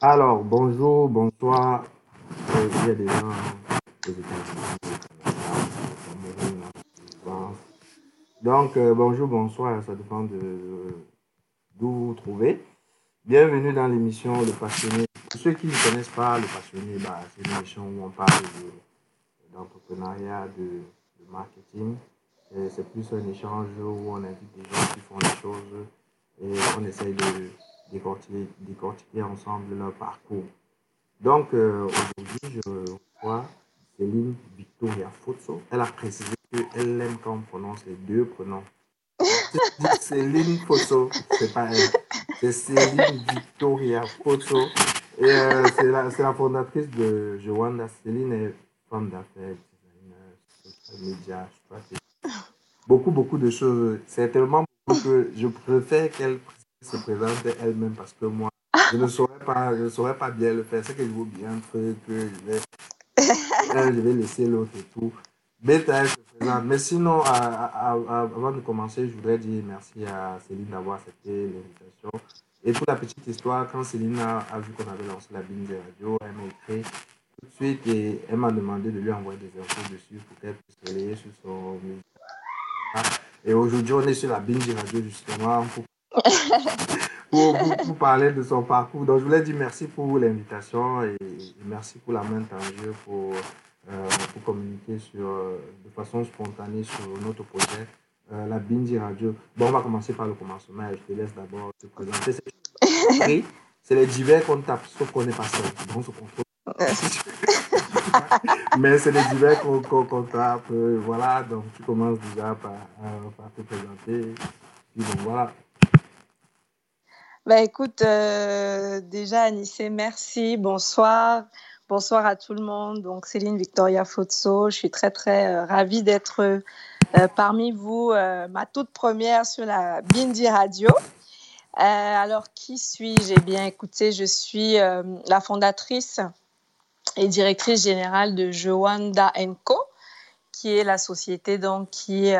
Alors, bonjour, bonsoir. Euh, Il y a des gens aux États-Unis. Donc, euh, bonjour, bonsoir, ça dépend de d'où vous vous trouvez. Bienvenue dans l'émission Le Passionné. Pour ceux qui ne connaissent pas Le Passionné, bah, c'est une émission où on parle de- d'entrepreneuriat, de, de marketing. Et C'est plus un échange où on invite des gens qui font des choses et on essaye de décortiquer, décortiquer ensemble leur parcours. Donc, euh, aujourd'hui, je reçois Céline Victoria Fotso. Elle a précisé qu'elle aime quand on prononce les deux dis Céline Fotso, c'est pas elle. C'est Céline Victoria Fotso. Et euh, c'est la, c'est la fondatrice de Joanda. Céline est femme d'affaires, designer, social media, stratégie. Beaucoup, beaucoup de choses. C'est tellement que je préfère qu'elle se présente elle-même parce que moi, je ne saurais pas, je ne saurais pas bien le faire. C'est que je veux bien un truc, que je vais, je vais laisser l'autre et tout. Mais elle se présente. Mais sinon, à- à- à- avant de commencer, je voudrais dire merci à Céline d'avoir accepté l'invitation. Et pour la petite histoire, quand Céline a, a vu qu'on avait lancé la Bing Radio, elle m'a écrit tout de suite et elle m'a demandé de lui envoyer des infos dessus pour qu'elle puisse relayer sur son. Et aujourd'hui, on est sur la Bing Radio justement pour pour, pour, pour parler de son parcours. Donc, je voulais dire merci pour l'invitation et, merci pour la main tendue pour, euh, pour communiquer sur, euh, de façon spontanée sur notre projet, euh, la Bindi Radio. Bon, on va commencer par le commencement. Je te laisse d'abord te présenter. C'est les divers qu'on tape, sauf qu'on n'est pas seul. Donc, on se contrôle. Mais c'est les divers qu'on qu'on- qu'on tape. euh, voilà, donc tu commences déjà par, par te présenter. Puis bon, voilà. Bah écoute, euh, déjà Anissé, merci, bonsoir. Bonsoir à tout le monde. Donc Céline Victoria Fotso, je suis très très euh, ravie d'être euh, parmi vous, ma toute première sur la Bindi Radio. Alors qui suis-je? Eh bien écoutez, je suis la fondatrice et directrice générale de Joanda Co, qui est la société donc qui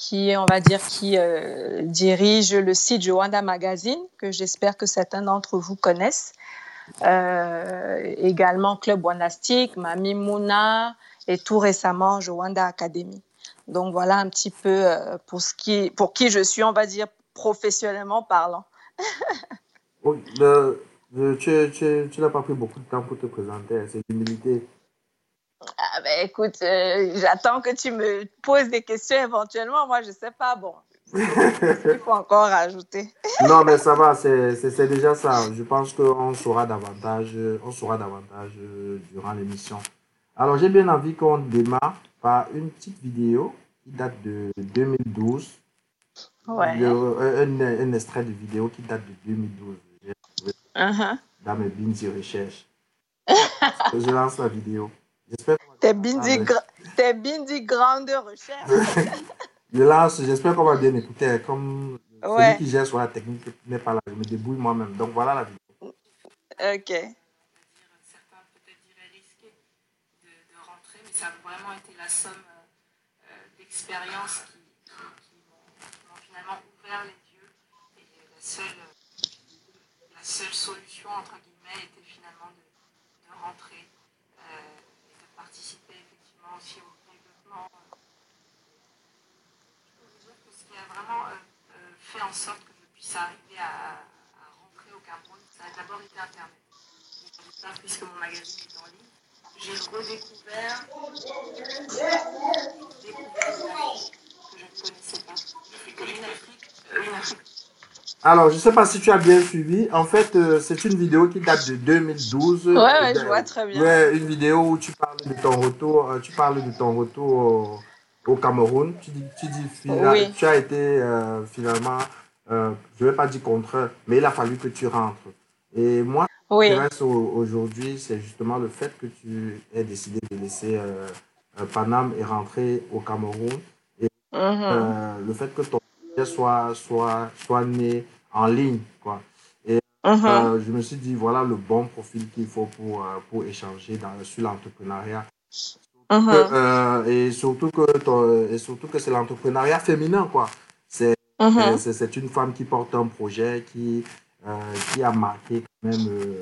qui, on va dire, qui euh, dirige le site Joanda Magazine, que j'espère que certains d'entre vous connaissent. Euh, également Club Wandastic, Mami Mouna et tout récemment Joanda Academy. Donc voilà un petit peu euh, pour, ce qui, pour qui je suis, on va dire, professionnellement parlant. Oui, tu, tu, tu n'as pas pris beaucoup de temps pour te présenter, c'est l'humilité. Ah ben écoute, euh, j'attends que tu me poses des questions éventuellement. Moi, je sais pas. Bon, il faut encore rajouter. Non, mais ça va, c'est déjà ça. Je pense qu'on saura davantage, on saura davantage euh, durant l'émission. Alors, j'ai bien envie qu'on démarre par une petite vidéo qui date de 2012. Ouais. Le- un, un extrait de vidéo qui date de 2012. J'ai trouvé Uh-huh. dans mes bins de recherche. Je lance la vidéo. J'espère qu'on va- T'es t'es bindi grande recherche. Je lance, j'espère qu'on va bien écouter. Comme Ouais. celui qui gère sur la technique n'est pas là, je me débrouille moi-même. Donc voilà la vidéo. Ok. ça a vraiment été la somme euh, d'expériences qui, qui, qui m'ont finalement ouvert les yeux. Et la seule, la seule solution, entre guillemets, était finalement de, de rentrer euh, participer effectivement aussi au développement. Je peux vous dire que ce qui a vraiment euh, euh, fait en sorte que je puisse arriver à, à rentrer au Cameroun, ça a d'abord été Internet ça, puisque mon magazine est en ligne. J'ai redécouvert, découvert que je ne connaissais pas. Une Afrique, euh, une Afrique Alors, je ne sais pas si tu as bien suivi. En fait, euh, c'est une vidéo qui date de 2012. Ouais, ouais, je vois très bien. Ouais, une vidéo où tu parles de ton retour, euh, tu parles de ton retour au, au Cameroun. Tu dis, tu dis fina- Oui. tu as été euh, finalement, euh, je ne vais pas dire contre, mais il a fallu que tu rentres. Et moi, Oui. qui m'intéresse au- aujourd'hui, c'est justement le fait que tu aies décidé de laisser Paname et rentrer au Cameroun. Mhm. Euh, le fait que ton soit, soit, soit né en ligne, quoi. Mhm. Euh, je me suis dit, voilà le bon profil qu'il faut pour, euh, pour échanger dans, sur l'entrepreneuriat. Mhm. Euh, et surtout que, et surtout que c'est l'entrepreneuriat féminin, quoi. C'est c'est une femme qui porte un projet, qui qui a marqué quand même,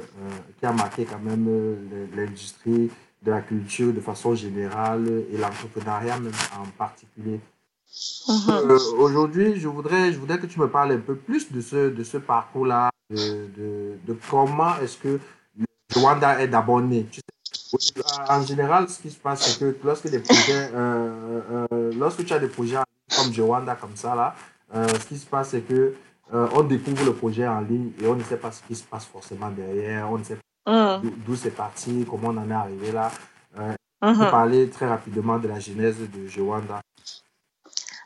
qui a marqué quand même l'industrie de la culture de façon générale et l'entrepreneuriat même en particulier. Mhm. Aujourd'hui, je voudrais, je voudrais que tu me parles un peu plus de ce, de ce parcours-là, de, de, de, comment est-ce que le Rwanda est d'abord né. en général, ce qui se passe, c'est que lorsque, des projets, lorsque tu as des projets comme Rwanda, comme ça, là, euh, ce qui se passe, c'est que euh, on découvre le projet en ligne et on ne sait pas ce qui se passe forcément derrière, on ne sait pas mm. d'où c'est parti, comment on en est arrivé là. Euh, mm-hmm. parler très rapidement de la genèse de Jowanda.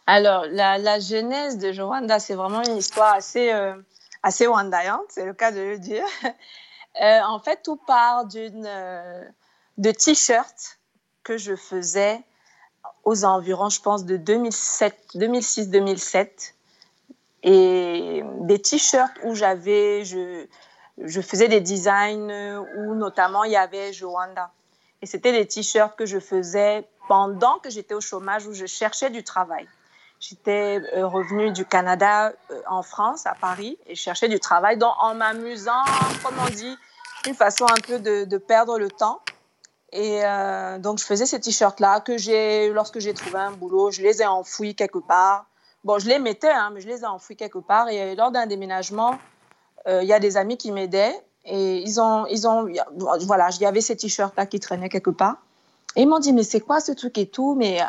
Alors, la, la, genèse de Jowanda, c'est vraiment une histoire assez, euh, assez wandaillante, c'est le cas de le dire. en fait, tout part d'une de t-shirts que je faisais aux environs, je pense, de 2006-2007. Et des t-shirts où j'avais, je, je faisais des designs où notamment il y avait Joanda. Et c'était des t-shirts que je faisais pendant que j'étais au chômage où je cherchais du travail. J'étais euh, revenue du Canada euh, en France, à Paris, et je cherchais du travail. Donc, en m'amusant, comme on dit, une façon un peu de, perdre le temps. Et euh, donc, je faisais ces t-shirts-là que j'ai, lorsque j'ai trouvé un boulot, je les ai enfouis quelque part. Bon, je les mettais, hein, mais je les ai enfouis quelque part. Et lors d'un déménagement, il y a des amis qui m'aidaient et ils ont, ils ont, voilà, il y avait ces t-shirts-là qui traînaient quelque part. Et ils m'ont dit, mais c'est quoi ce truc et tout? Mais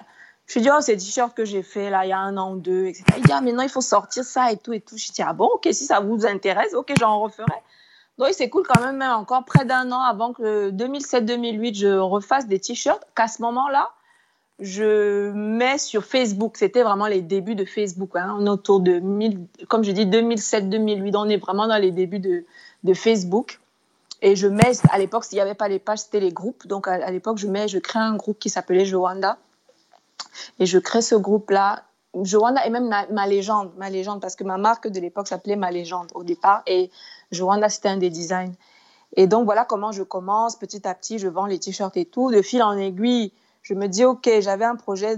je lui dit, oh, c'est t-shirts que j'ai fait là, il y a un an ou deux, etc. Il dit, ah, mais non, il faut sortir ça et tout et tout. Je dis, ah bon, ok, si ça vous intéresse, ok, j'en referai. Donc, c'est cool quand même, hein, encore près d'un an avant que 2007-2008, je refasse des t-shirts, qu'à ce moment-là, je mets sur Facebook. C'était vraiment les débuts de Facebook. Hein. On est autour de, comme je dis, 2007-2008. On est vraiment dans les débuts de, de, Facebook. Et je mets, à l'époque, s'il n'y avait pas les pages, c'était les groupes. Donc, à, l'époque, je mets, je crée un groupe qui s'appelait Joanda. Et je crée ce groupe-là. Joanda est même ma, légende, ma légende, parce que ma marque de l'époque s'appelait Ma Légende au départ. Et Joanda, c'était un des designs. Et donc, voilà comment je commence. Petit à petit, je vends les t-shirts et tout. De fil en aiguille, je me dis, OK, j'avais un projet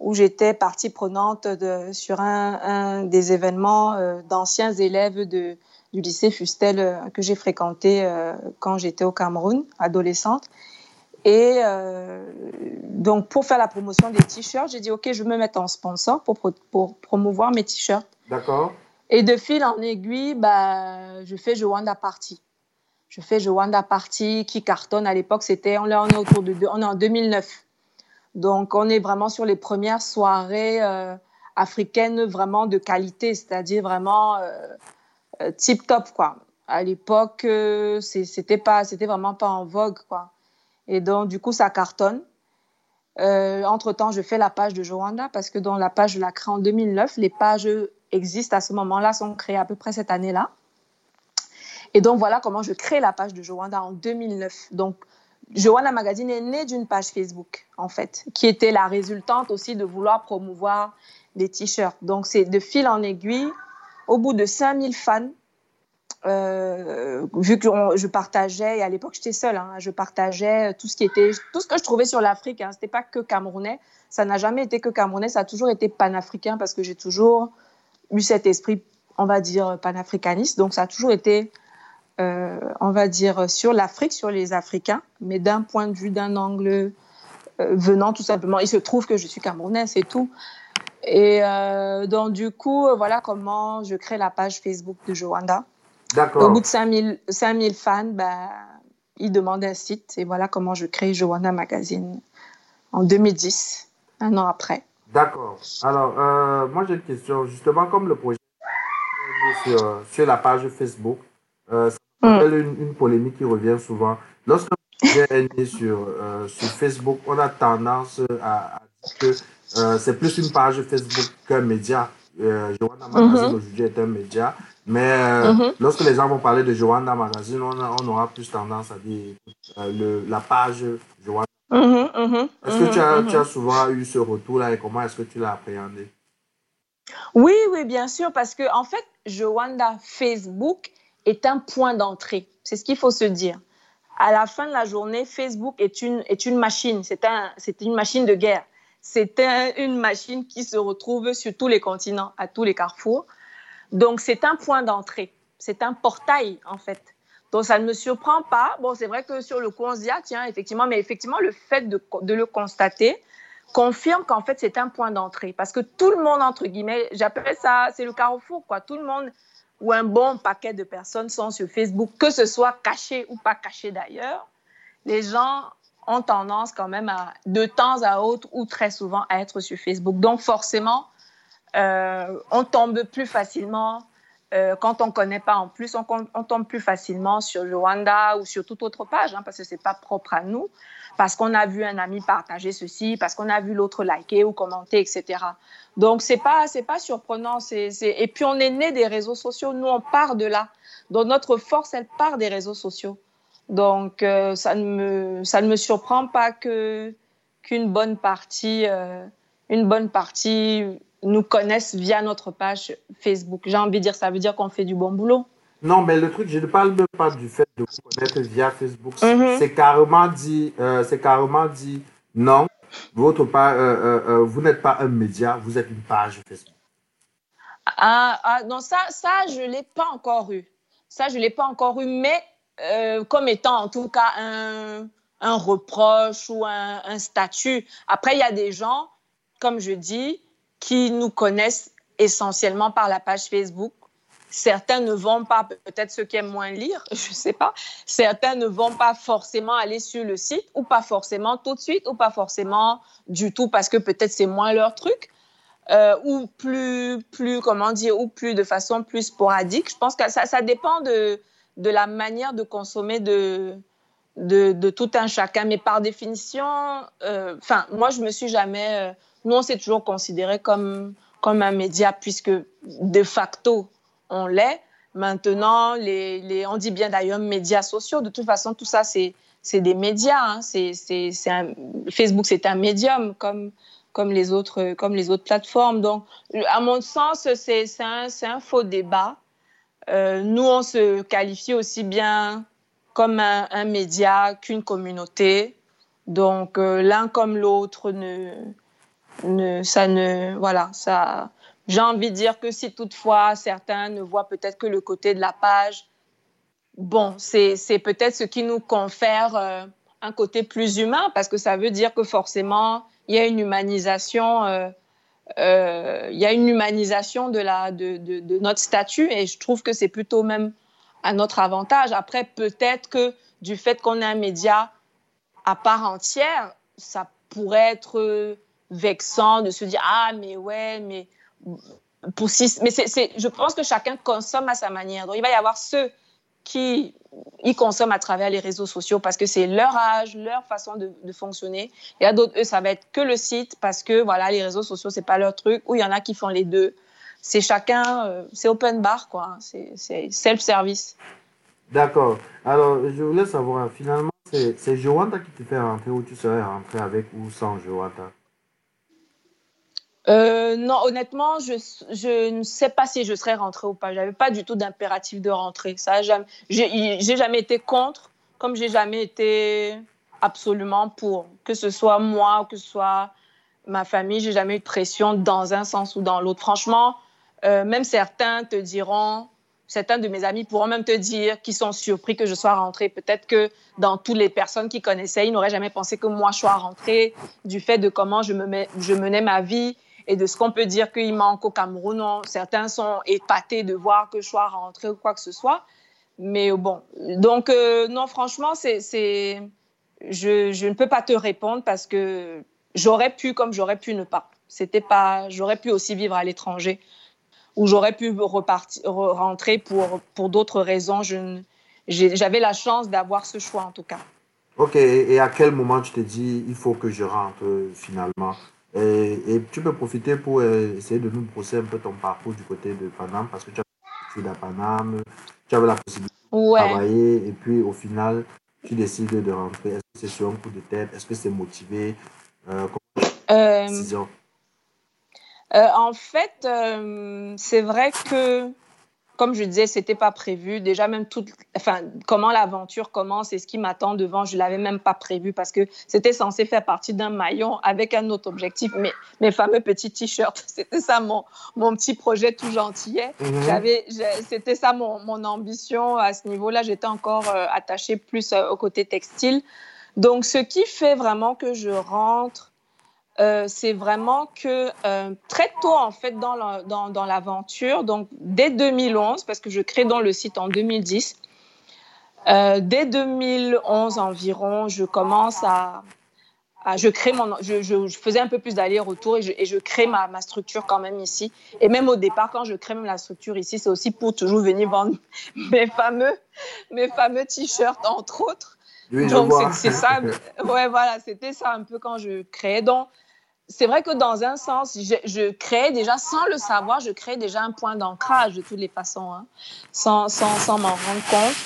où j'étais partie prenante sur un, des événements euh, d'anciens élèves de, du lycée Fustel euh, que j'ai fréquenté euh, quand j'étais au Cameroun, adolescente. Et donc, pour faire la promotion des t-shirts, j'ai dit, OK, je vais me mettre en sponsor pour, pour promouvoir mes t-shirts. D'accord. Et de fil en aiguille, bah, je fais Joanda Party. Je fais Joanda Party qui cartonne à l'époque. C'était, on est autour de, on est en 2009. Donc, on est vraiment sur les premières soirées euh, africaines vraiment de qualité, c'est-à-dire vraiment euh, euh, tip top, quoi. À l'époque, c'était pas, c'était vraiment pas en vogue, quoi. Et donc, du coup, ça cartonne. entre temps, je fais la page de Joanda parce que dans la page, je la crée en 2009. Les pages existent à ce moment-là, sont créées à peu près cette année-là. Et donc, voilà comment je crée la page de Joanda en 2009. Donc, Joanna Magazine est née d'une page Facebook, en fait, qui était la résultante aussi de vouloir promouvoir des t-shirts. Donc, c'est de fil en aiguille, au bout de 5000 fans, euh, vu que je partageais, et à l'époque j'étais seule, hein, je partageais tout ce qui était, tout ce que je trouvais sur l'Afrique. Hein, C'était pas que camerounais, ça n'a jamais été que camerounais, ça a toujours été panafricain parce que j'ai toujours eu cet esprit, on va dire, panafricaniste. Donc ça a toujours été, euh, on va dire, sur l'Afrique, sur les Africains, mais d'un point de vue, d'un angle euh, venant tout simplement. Il se trouve que je suis camerounaise, c'est tout. Et donc, du coup, voilà comment je crée la page Facebook de Joanda. Au bout de 5000, 5000 fans, bah, ils demandent un site. Et voilà comment je crée Joanda Magazine en 2010, un an après. D'accord. Alors, euh, moi j'ai une question. Justement, comme le projet sur, sur la page Facebook, euh, ça mm. une, une, polémique qui revient souvent. Lorsque le projet est né sur, euh, sur Facebook, on a tendance à, dire que euh, c'est plus une page Facebook qu'un média. Euh, Joanna Magazine mm-hmm. aujourd'hui est un média. Mais mm-hmm. lorsque les gens vont parler de Joanna Magazine, on, on aura plus tendance à dire le, la page Joanna Mhm, mhm, est-ce que tu as, tu as, mhm. souvent eu ce retour-là et comment est-ce que tu l'as appréhendé? Oui, oui, bien sûr, parce que en fait, Joanda Facebook est un point d'entrée. C'est ce qu'il faut se dire. À la fin de la journée, Facebook est une, est une machine. C'est un, une machine de guerre. C'est une machine qui se retrouve sur tous les continents, à tous les carrefours. Donc, c'est un point d'entrée. c'est un portail, en fait. Donc, ça ne me surprend pas. Bon, c'est vrai que sur le coup, on se dit, ah, tiens, effectivement, mais effectivement, le fait de, de le constater confirme qu'en fait, c'est un point d'entrée. Parce que tout le monde, entre guillemets, j'appelle ça, c'est le carrefour, quoi. Tout le monde ou un bon paquet de personnes sont sur Facebook, que ce soit caché ou pas caché d'ailleurs. Les gens ont tendance quand même à, de temps à autre ou très souvent, à être sur Facebook. Donc, forcément, euh, on tombe plus facilement euh, quand on ne connaît pas en plus, on, tombe plus facilement sur le Rwanda ou sur toute autre page, hein, parce que ce n'est pas propre à nous, parce qu'on a vu un ami partager ceci, parce qu'on a vu l'autre liker ou commenter, etc. Donc, ce n'est pas, pas surprenant. Et puis, on est né des réseaux sociaux. Nous, on part de là. Donc, notre force, elle part des réseaux sociaux. Donc, euh, ça, ne me, ça ne me surprend pas que, qu'une bonne partie... Euh, une bonne partie nous connaissent via notre page Facebook. J'ai envie de dire, ça veut dire qu'on fait du bon boulot. Non, mais le truc, je ne parle même pas du fait de vous connaître via Facebook. Mhm. C'est carrément dit, euh, c'est carrément dit, non, votre page, vous n'êtes pas un média, vous êtes une page Facebook. Ah, ah non, ça, ça je ne l'ai pas encore eu. Ça, je ne l'ai pas encore eu, mais comme étant en tout cas un, reproche ou un, statut. Après, il y a des gens, comme je dis, qui nous connaissent essentiellement par la page Facebook. Certains ne vont pas, peut-être ceux qui aiment moins lire, je ne sais pas. Certains ne vont pas forcément aller sur le site ou pas forcément tout de suite ou pas forcément du tout parce que peut-être c'est moins leur truc. Euh, ou plus, plus, comment dire, ou plus de façon plus sporadique. Je pense que ça dépend de, de la manière de consommer de, de, tout un chacun. Mais par définition, euh, enfin, moi, je me suis jamais, euh, nous, on s'est toujours considéré comme, comme un média, puisque de facto, on l'est. Maintenant, les, les, on dit bien d'ailleurs médias sociaux. De toute façon, tout ça, c'est des médias. Hein. Un, Facebook, c'est un médium comme, comme, les autres, comme les autres plateformes. Donc, à mon sens, c'est un, un, faux débat. Euh, nous, on se qualifie aussi bien comme un, média qu'une communauté. Donc, euh, l'un comme l'autre ne, ne, ça ne, voilà, ça. J'ai envie de dire que si toutefois certains ne voient peut-être que le côté de la page, bon, c'est peut-être ce qui nous confère euh, un côté plus humain parce que ça veut dire que forcément il y a une humanisation, euh, euh, il y a une humanisation de notre statut et je trouve que c'est plutôt même à notre avantage. Après, peut-être que du fait qu'on ait un média à part entière, ça pourrait être vexant de se dire ah mais ouais mais pour six mais c'est je pense que chacun consomme à sa manière donc il va y avoir ceux qui y consomment à travers les réseaux sociaux parce que c'est leur âge, leur façon de, fonctionner. Il y a d'autres, eux, ça va être que le site parce que voilà, les réseaux sociaux, c'est pas leur truc. Ou il y en a qui font les deux. C'est chacun, euh, c'est open bar, quoi. C'est self-service. D'accord. Alors, je voulais savoir, finalement, c'est Joanta qui te fait rentrer ou tu serais rentré avec ou sans Joanta? Euh, non, honnêtement, je, je, ne sais pas si je serais rentrée ou pas. J'avais pas du tout d'impératif de rentrer. Ça, j'ai jamais été contre, comme j'ai jamais été absolument pour. Que ce soit moi ou que ce soit ma famille, j'ai jamais eu de pression dans un sens ou dans l'autre. Franchement, euh, même certains te diront, certains de mes amis pourront même te dire qu'ils sont surpris que je sois rentrée. Peut-être que dans toutes les personnes qui connaissaient, ils n'auraient jamais pensé que moi je sois rentrée du fait de comment je, me je menais ma vie et de ce qu'on peut dire qu'il manque au Cameroun. certains sont épatés de voir que je sois rentrée ou quoi que ce soit. Mais bon, donc euh, non, franchement, c'est, je, je, ne peux pas te répondre parce que j'aurais pu comme j'aurais pu ne pas. C'était pas, j'aurais pu aussi vivre à l'étranger ou j'aurais pu repartir, rentrer pour, pour d'autres raisons. J'avais la chance d'avoir ce choix en tout cas. Ok, et à quel moment tu te dis il faut que je rentre finalement? Et, tu peux profiter pour euh, essayer de nous brosser un peu ton parcours du côté de Paname, parce que tu as été à Paname, tu avais la possibilité de travailler, et puis au final, tu décides de rentrer. Est-ce que c'est sur un coup de tête? Est-ce que c'est motivé? Euh, euh, En fait, c'est vrai que comme je disais, c'était pas prévu. Déjà, même tout, enfin, comment l'aventure commence et ce qui m'attend devant, je l'avais même pas prévu parce que c'était censé faire partie d'un maillon avec un autre objectif. Mais mes fameux petits t-shirts, c'était ça mon, mon petit projet tout gentillet. Mhm. J'avais, c'était ça mon, mon, ambition à ce niveau-là. J'étais encore euh, attachée plus euh, au côté textile. Donc, ce qui fait vraiment que je rentre euh, c'est vraiment que euh, très tôt, en fait, dans l'aventure, donc dès 2011, parce que je crée dans le site en 2010, euh, dès 2011 environ, je commence à, je crée mon, je, je, faisais un peu plus d'aller-retour et je, et je crée ma, ma, structure quand même ici. Et même au départ, quand je crée même la structure ici, c'est aussi pour toujours venir vendre mes fameux, mes fameux t-shirts entre autres. Donc c'est ça, ouais voilà, c'était ça un peu quand je créais. Donc c'est vrai que dans un sens, je, je, crée déjà, sans le savoir, je crée déjà un point d'ancrage de toutes les façons, hein, sans, sans, sans m'en rendre compte.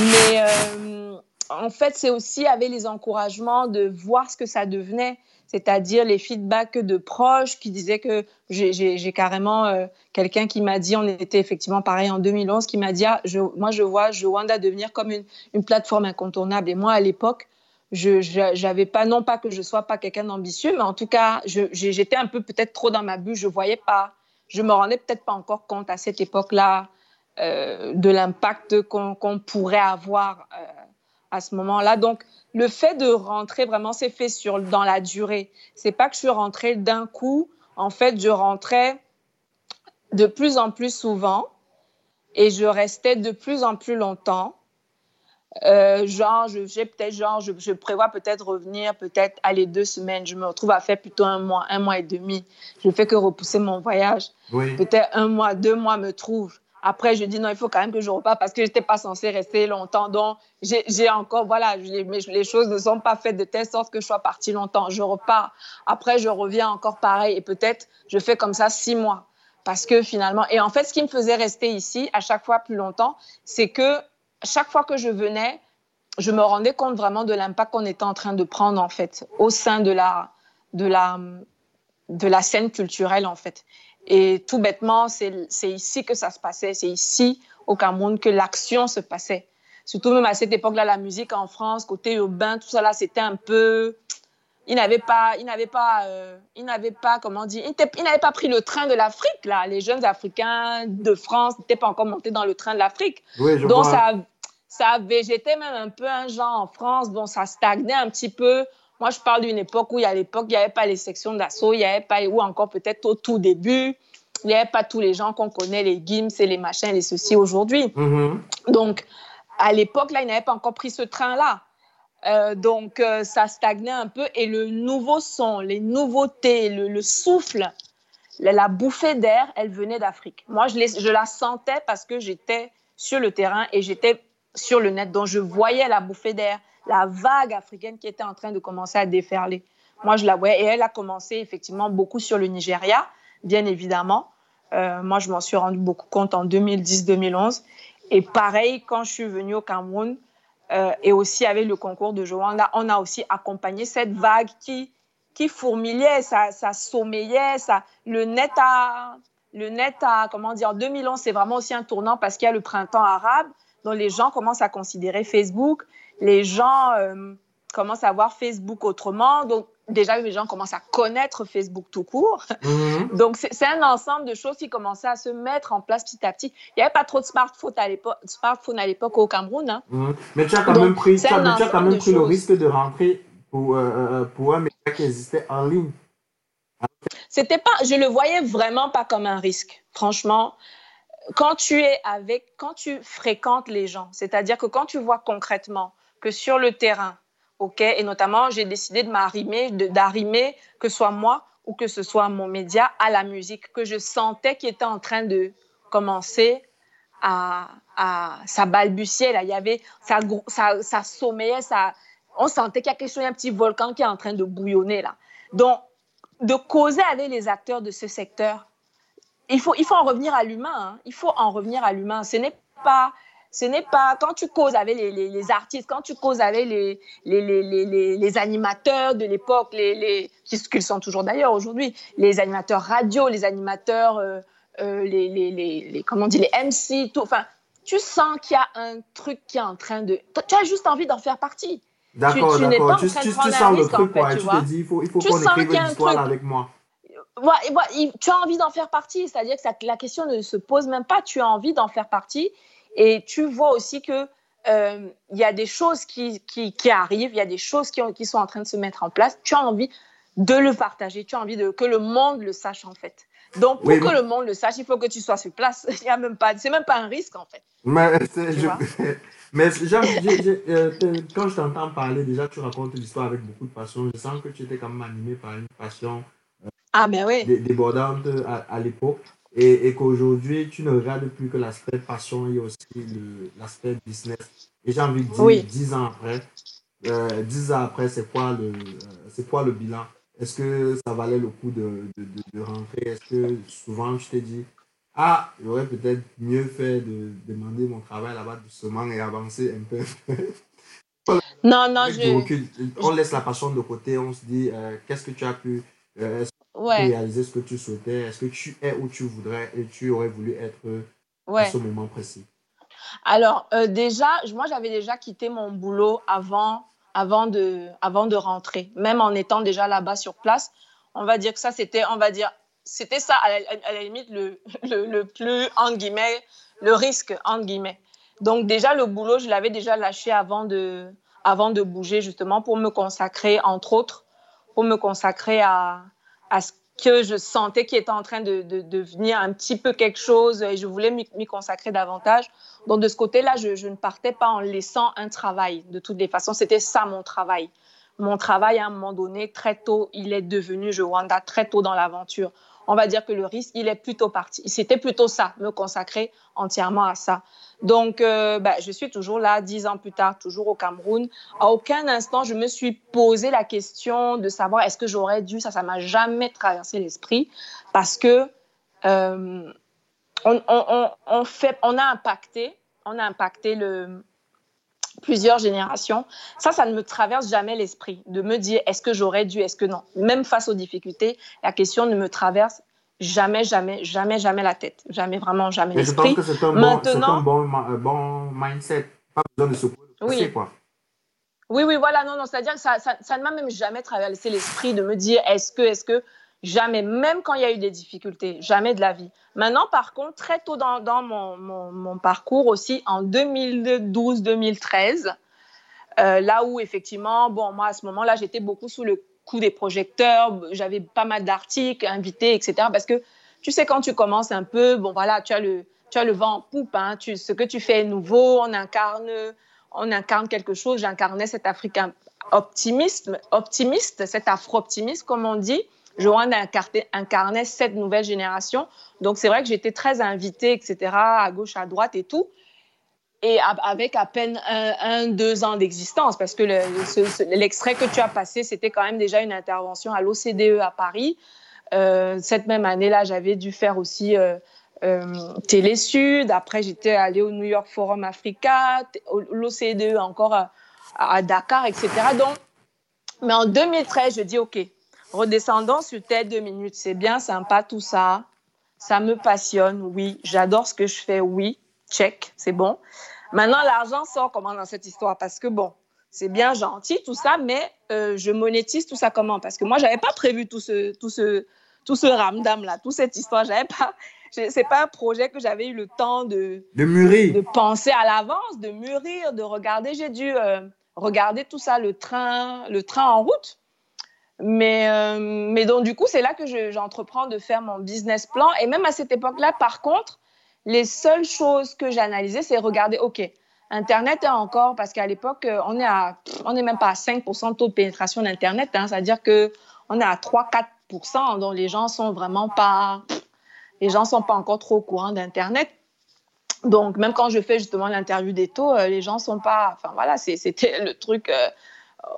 Mais euh, en fait, c'est aussi avec les encouragements de voir ce que ça devenait, c'est-à-dire les feedbacks de proches qui disaient que j'ai carrément euh, quelqu'un qui m'a dit, on était effectivement pareil en 2011, qui m'a dit, ah, je, moi je vois Joanda devenir comme une, une plateforme incontournable. Et moi, à l'époque, je n'avais pas, non pas que je sois pas quelqu'un d'ambitieux, mais en tout cas, j'étais un peu peut-être trop dans ma bulle. Je voyais pas, je me rendais peut-être pas encore compte à cette époque-là euh, de l'impact qu'on pourrait avoir euh, à ce moment-là. Donc, le fait de rentrer vraiment, c'est fait sur dans la durée. C'est pas que je suis rentrée d'un coup. En fait, je rentrais de plus en plus souvent et je restais de plus en plus longtemps. Euh, genre, j'ai peut-être, genre, je, je prévois peut-être revenir, peut-être aller deux semaines. Je me retrouve à faire plutôt un mois, un mois et demi. Je fais que repousser mon voyage. Peut-être un mois, deux mois me trouve. Après, je dis non, il faut quand même que je reparte parce que je n'étais pas censée rester longtemps. Donc, j'ai encore, voilà, les choses ne sont pas faites de telle sorte que je sois partie longtemps. Je repars. Après, je reviens encore pareil et peut-être je fais comme ça six mois. Parce que finalement, et en fait, ce qui me faisait rester ici à chaque fois plus longtemps, c'est que chaque fois que je venais, je me rendais compte vraiment de l'impact qu'on était en train de prendre en fait au sein de la de la de la scène culturelle en fait. Et tout bêtement, c'est ici que ça se passait, c'est ici au Cameroun que l'action se passait. Surtout même à cette époque-là, la musique en France, côté urbain, tout ça là, c'était un peu il n'avait pas, il n'avait pas, euh, il n'avait pas, comment dire, il n'avait pas pris le train de l'Afrique là. Les jeunes Africains de France n'étaient pas encore montés dans le train de l'Afrique. Donc ça, ça a végété même un peu un genre en France. Bon, ça stagnait un petit peu. Moi, je parle d'une époque où, a l'époque, il n'y avait pas les sections d'assaut, il n'y avait pas, ou encore peut-être au tout début, il n'y avait pas tous les gens qu'on connaît, les Gims et les machins, les ceci aujourd'hui. Mm-hmm. Donc, à l'époque, là, il n'avait pas encore pris ce train-là. Euh, donc, euh, ça stagnait un peu. Et le nouveau son, les nouveautés, le, souffle, la, bouffée d'air, elle venait d'Afrique. Moi, je, je, la sentais parce que j'étais sur le terrain et j'étais sur le net. Donc, je voyais la bouffée d'air, la vague africaine qui était en train de commencer à déferler. Moi, je la voyais. Et elle a commencé effectivement beaucoup sur le Nigeria, bien évidemment. Euh, moi, je m'en suis rendu beaucoup compte en 2010-2011. Et pareil, quand je suis venue au Cameroun, euh, et aussi avec le concours de Joanda, on a aussi accompagné cette vague qui, qui fourmillait, ça, ça sommeillait, ça, le net a, le net a, comment dire, 2011, c'est vraiment aussi un tournant parce qu'il y a le printemps arabe, dont les gens commencent à considérer Facebook, les gens euh, commencent à voir Facebook autrement, donc déjà les gens commencent à connaître Facebook tout court. Mhm. Donc c'est un ensemble de choses qui commençaient à se mettre en place petit à petit. Il n'y avait pas trop de smartphones à l'époque, smartphone à l'époque au Cameroun. Hein. Mhm. Mais tu as quand même pris, tu as, quand même pris le risque de rentrer pour, euh, euh, pour un média qui existait en ligne. C'était pas, je le voyais vraiment pas comme un risque, franchement. Quand tu es avec, quand tu fréquentes les gens, c'est-à-dire que quand tu vois concrètement que sur le terrain, ok, et notamment j'ai décidé de m'arrimer, d'arrimer que ce soit moi ou que ce soit mon média à la musique que je sentais qui était en train de commencer à, à ça balbutiait là, il y avait ça, ça, ça sommeillait, on sentait qu'il y a quelque chose, un petit volcan qui est en train de bouillonner là. Donc de causer avec les acteurs de ce secteur, il faut, il faut en revenir à l'humain. Hein. Il faut en revenir à l'humain. Ce n'est pas, ce n'est pas quand tu causes avec les, les, artistes, quand tu causes avec les, les, les animateurs de l'époque, les, les, qu'ils sont toujours d'ailleurs aujourd'hui, les animateurs radio, les animateurs euh, les, les, les, comment on dit, les MC, tout. Enfin, tu sens qu'il y a un truc qui est en train de. Tu as juste envie d'en faire partie. D'accord, d'accord. Tu, tu, tu, sens le truc, quoi. tu, te dis, il faut, il faut qu'on écrive une histoire avec moi. Ouais, tu as envie d'en faire partie, c'est-à-dire que la question ne se pose même pas, tu as envie d'en faire partie et tu vois aussi que euh, il y a des choses qui, qui, qui arrivent, il y a des choses qui, qui, sont en train de se mettre en place, tu as envie de le partager, tu as envie de, que le monde le sache en fait. Donc, pour que le monde le sache, il faut que tu sois sur place. Il y a même pas, c'est même pas un risque en fait. Mais, je, mais euh, quand je t'entends parler, déjà, tu racontes l'histoire avec beaucoup de passion. Je sens que tu étais quand même animé par une passion ah, mais oui. débordante à, à l'époque. Et, et qu'aujourd'hui, tu ne regardes plus que l'aspect passion, il y a aussi l'aspect business. Et j'ai envie de dire, dix ans après, euh, dix ans après, c'est quoi, le, euh, c'est quoi le bilan? Est-ce que ça valait le coup de, de, de, rentrer? Est-ce que souvent, je t'ai dit, ah, j'aurais peut-être mieux fait de demander mon travail là-bas doucement et avancer un peu Non, non, je... On laisse la passion de côté, on se dit, euh, qu'est-ce que tu as pu réaliser ce que tu souhaitais Est-ce que tu es où tu voudrais et tu aurais voulu être à ce moment précis? Alors, euh, déjà, moi, j'avais déjà quitté mon boulot avant, avant, de, avant de rentrer, même en étant déjà là-bas sur place. On va dire que ça, c'était, on va dire, c'était ça, à la, limite, le, le, le, plus, entre guillemets, le risque, entre guillemets. Donc, déjà, le boulot, je l'avais déjà lâché avant de, avant de bouger, justement, pour me consacrer, entre autres, pour me consacrer à, à ce que je sentais qui était en train de, de, devenir un petit peu quelque chose et je voulais m'y consacrer davantage. Donc de ce côté-là, je, je, ne partais pas en laissant un travail. De toutes les façons, c'était ça mon travail. Mon travail, à un moment donné, très tôt, il est devenu je Wanda très tôt dans l'aventure on va dire que le risque, il est plutôt parti. C'était plutôt ça, me consacrer entièrement à ça. Donc, euh, bah, je suis toujours là, dix ans plus tard, toujours au Cameroun. À aucun instant, je me suis posé la question de savoir est-ce que j'aurais dû. Ça, ça m'a jamais traversé l'esprit parce que euh, on a impacté, on a impacté le, plusieurs générations. Ça, ça ne me traverse jamais l'esprit de me dire est-ce que j'aurais dû, est-ce que non? Même face aux difficultés, la question ne me traverse jamais, jamais, jamais, jamais la tête. Jamais, vraiment, jamais l'esprit. Je pense que c'est un, Maintenant, bon, un bon, mindset. Pas besoin de se oui. quoi. Oui, oui, voilà, non, non, c'est-à-dire que ça, ça, ça ne m'a même jamais traversé l'esprit de me dire est-ce que, est-ce que, Jamais, même quand il y a eu des difficultés, jamais de la vie. Maintenant, par contre, très tôt dans, mon, parcours aussi, en 2012-2013, euh, là où effectivement, bon, moi à ce moment-là, j'étais beaucoup sous le coup des projecteurs, j'avais pas mal d'articles invités, etc. Parce que tu sais, quand tu commences un peu, bon voilà, tu as le, vent en poupe, hein, ce que tu fais est nouveau, on incarne, on incarne quelque chose. J'incarnais cet Africain optimiste, optimiste, cet afro-optimiste, comme on dit. Joanne incarnait cette nouvelle génération. Donc, c'est vrai que j'étais très invitée, etc., à gauche, à droite et tout. Et avec à peine un, deux ans d'existence, parce que l'extrait que tu as passé, c'était quand même déjà une intervention à l'OCDE à Paris. Euh, cette même année-là, j'avais dû faire aussi euh, euh, Télé Sud. Après, j'étais allée au New York Forum Africa, l'OCDE encore à, à, Dakar, etc. Donc, mais en 2013, je dis OK, Redescendons sur tête deux minutes. C'est bien sympa tout ça. Ça me passionne, oui. J'adore ce que je fais, oui. Check, c'est bon. Maintenant, l'argent sort comment dans cette histoire? Parce que bon, c'est bien gentil tout ça, mais euh, je monétise tout ça comment? Parce que moi, j'avais pas prévu tout ce, tout ce, tout ce ramdam là, toute cette histoire. J'avais pas. C'est pas un projet que j'avais eu le temps de de mûrir, de penser à l'avance, de mûrir, de regarder. J'ai dû euh, regarder tout ça, le train, le train en route. Mais, euh, mais donc, du coup, c'est là que j'entreprends de faire mon business plan. Et même à cette époque-là, par contre, les seules choses que j'analysais, c'est regarder, OK, Internet est encore, parce qu'à l'époque, euh, on est à, on n'est même pas à 5% de taux de pénétration d'Internet, hein, c'est-à-dire que on est à 3-4%, donc les gens sont vraiment pas, les gens sont pas encore trop au courant d'Internet. Donc, même quand je fais justement l'interview des taux, euh, les gens sont pas, enfin voilà, c'était le truc,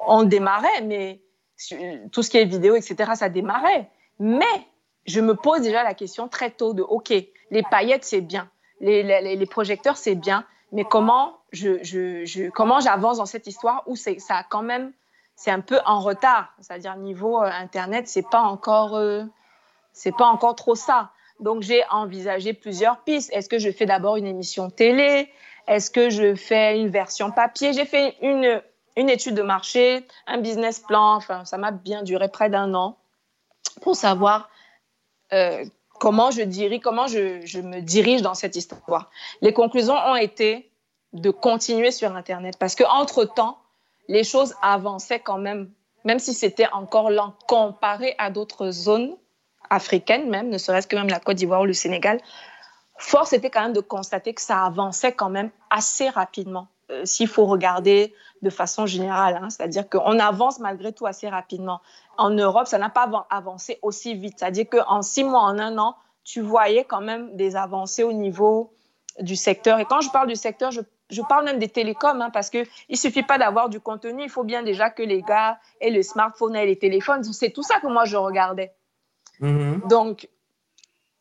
on démarrait, mais tout ce qui est vidéo, etc., ça démarrait. Mais je me pose déjà la question très tôt de, OK, les paillettes, c'est bien, les, projecteurs, c'est bien, mais comment j'avance dans cette histoire où ça quand même c'est un peu en retard, c'est-à-dire niveau euh, internet, c'est pas encore euh, c'est pas encore trop ça. Donc, j'ai envisagé plusieurs pistes. Est-ce que je fais d'abord une émission télé? Est-ce que je fais une version papier? J'ai fait une, une étude de marché, un business plan. Enfin, ça m'a bien duré près d'un an pour savoir euh, comment je dirige, comment je, me dirige dans cette histoire. Les conclusions ont été de continuer sur Internet parce que entre temps, les choses avançaient quand même, même si c'était encore lent comparé à d'autres zones africaines, même, ne serait-ce que même la Côte d'Ivoire ou le Sénégal. Force était quand même de constater que ça avançait quand même assez rapidement. Euh, s'il faut regarder de façon générale, hein, c'est-à-dire qu'on avance malgré tout assez rapidement. En Europe, ça n'a pas avancé aussi vite, c'est-à-dire qu'en six mois, en un an, tu voyais quand même des avancées au niveau du secteur. Et quand je parle du secteur, je, je parle même des télécoms, hein, parce qu'il ne suffit pas d'avoir du contenu, il faut bien déjà que les gars aient le smartphone et les téléphones. C'est tout ça que moi, je regardais. Mm-hmm. Donc,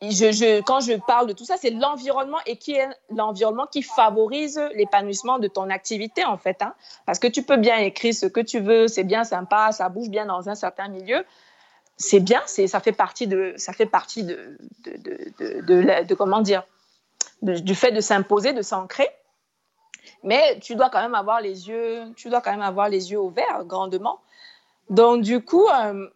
quand je parle de tout ça, c'est l'environnement et qui est l'environnement qui favorise l'épanouissement de ton activité en fait. Hein. Parce que tu peux bien écrire ce que tu veux, c'est bien sympa, ça bouge bien dans un certain milieu, c'est bien, ça fait partie de ça fait partie de, de, de, de comment dire du fait de s'imposer, de s'ancrer. Mais tu dois quand même avoir les yeux, tu dois quand même avoir les yeux ouverts grandement. Donc du coup, euh,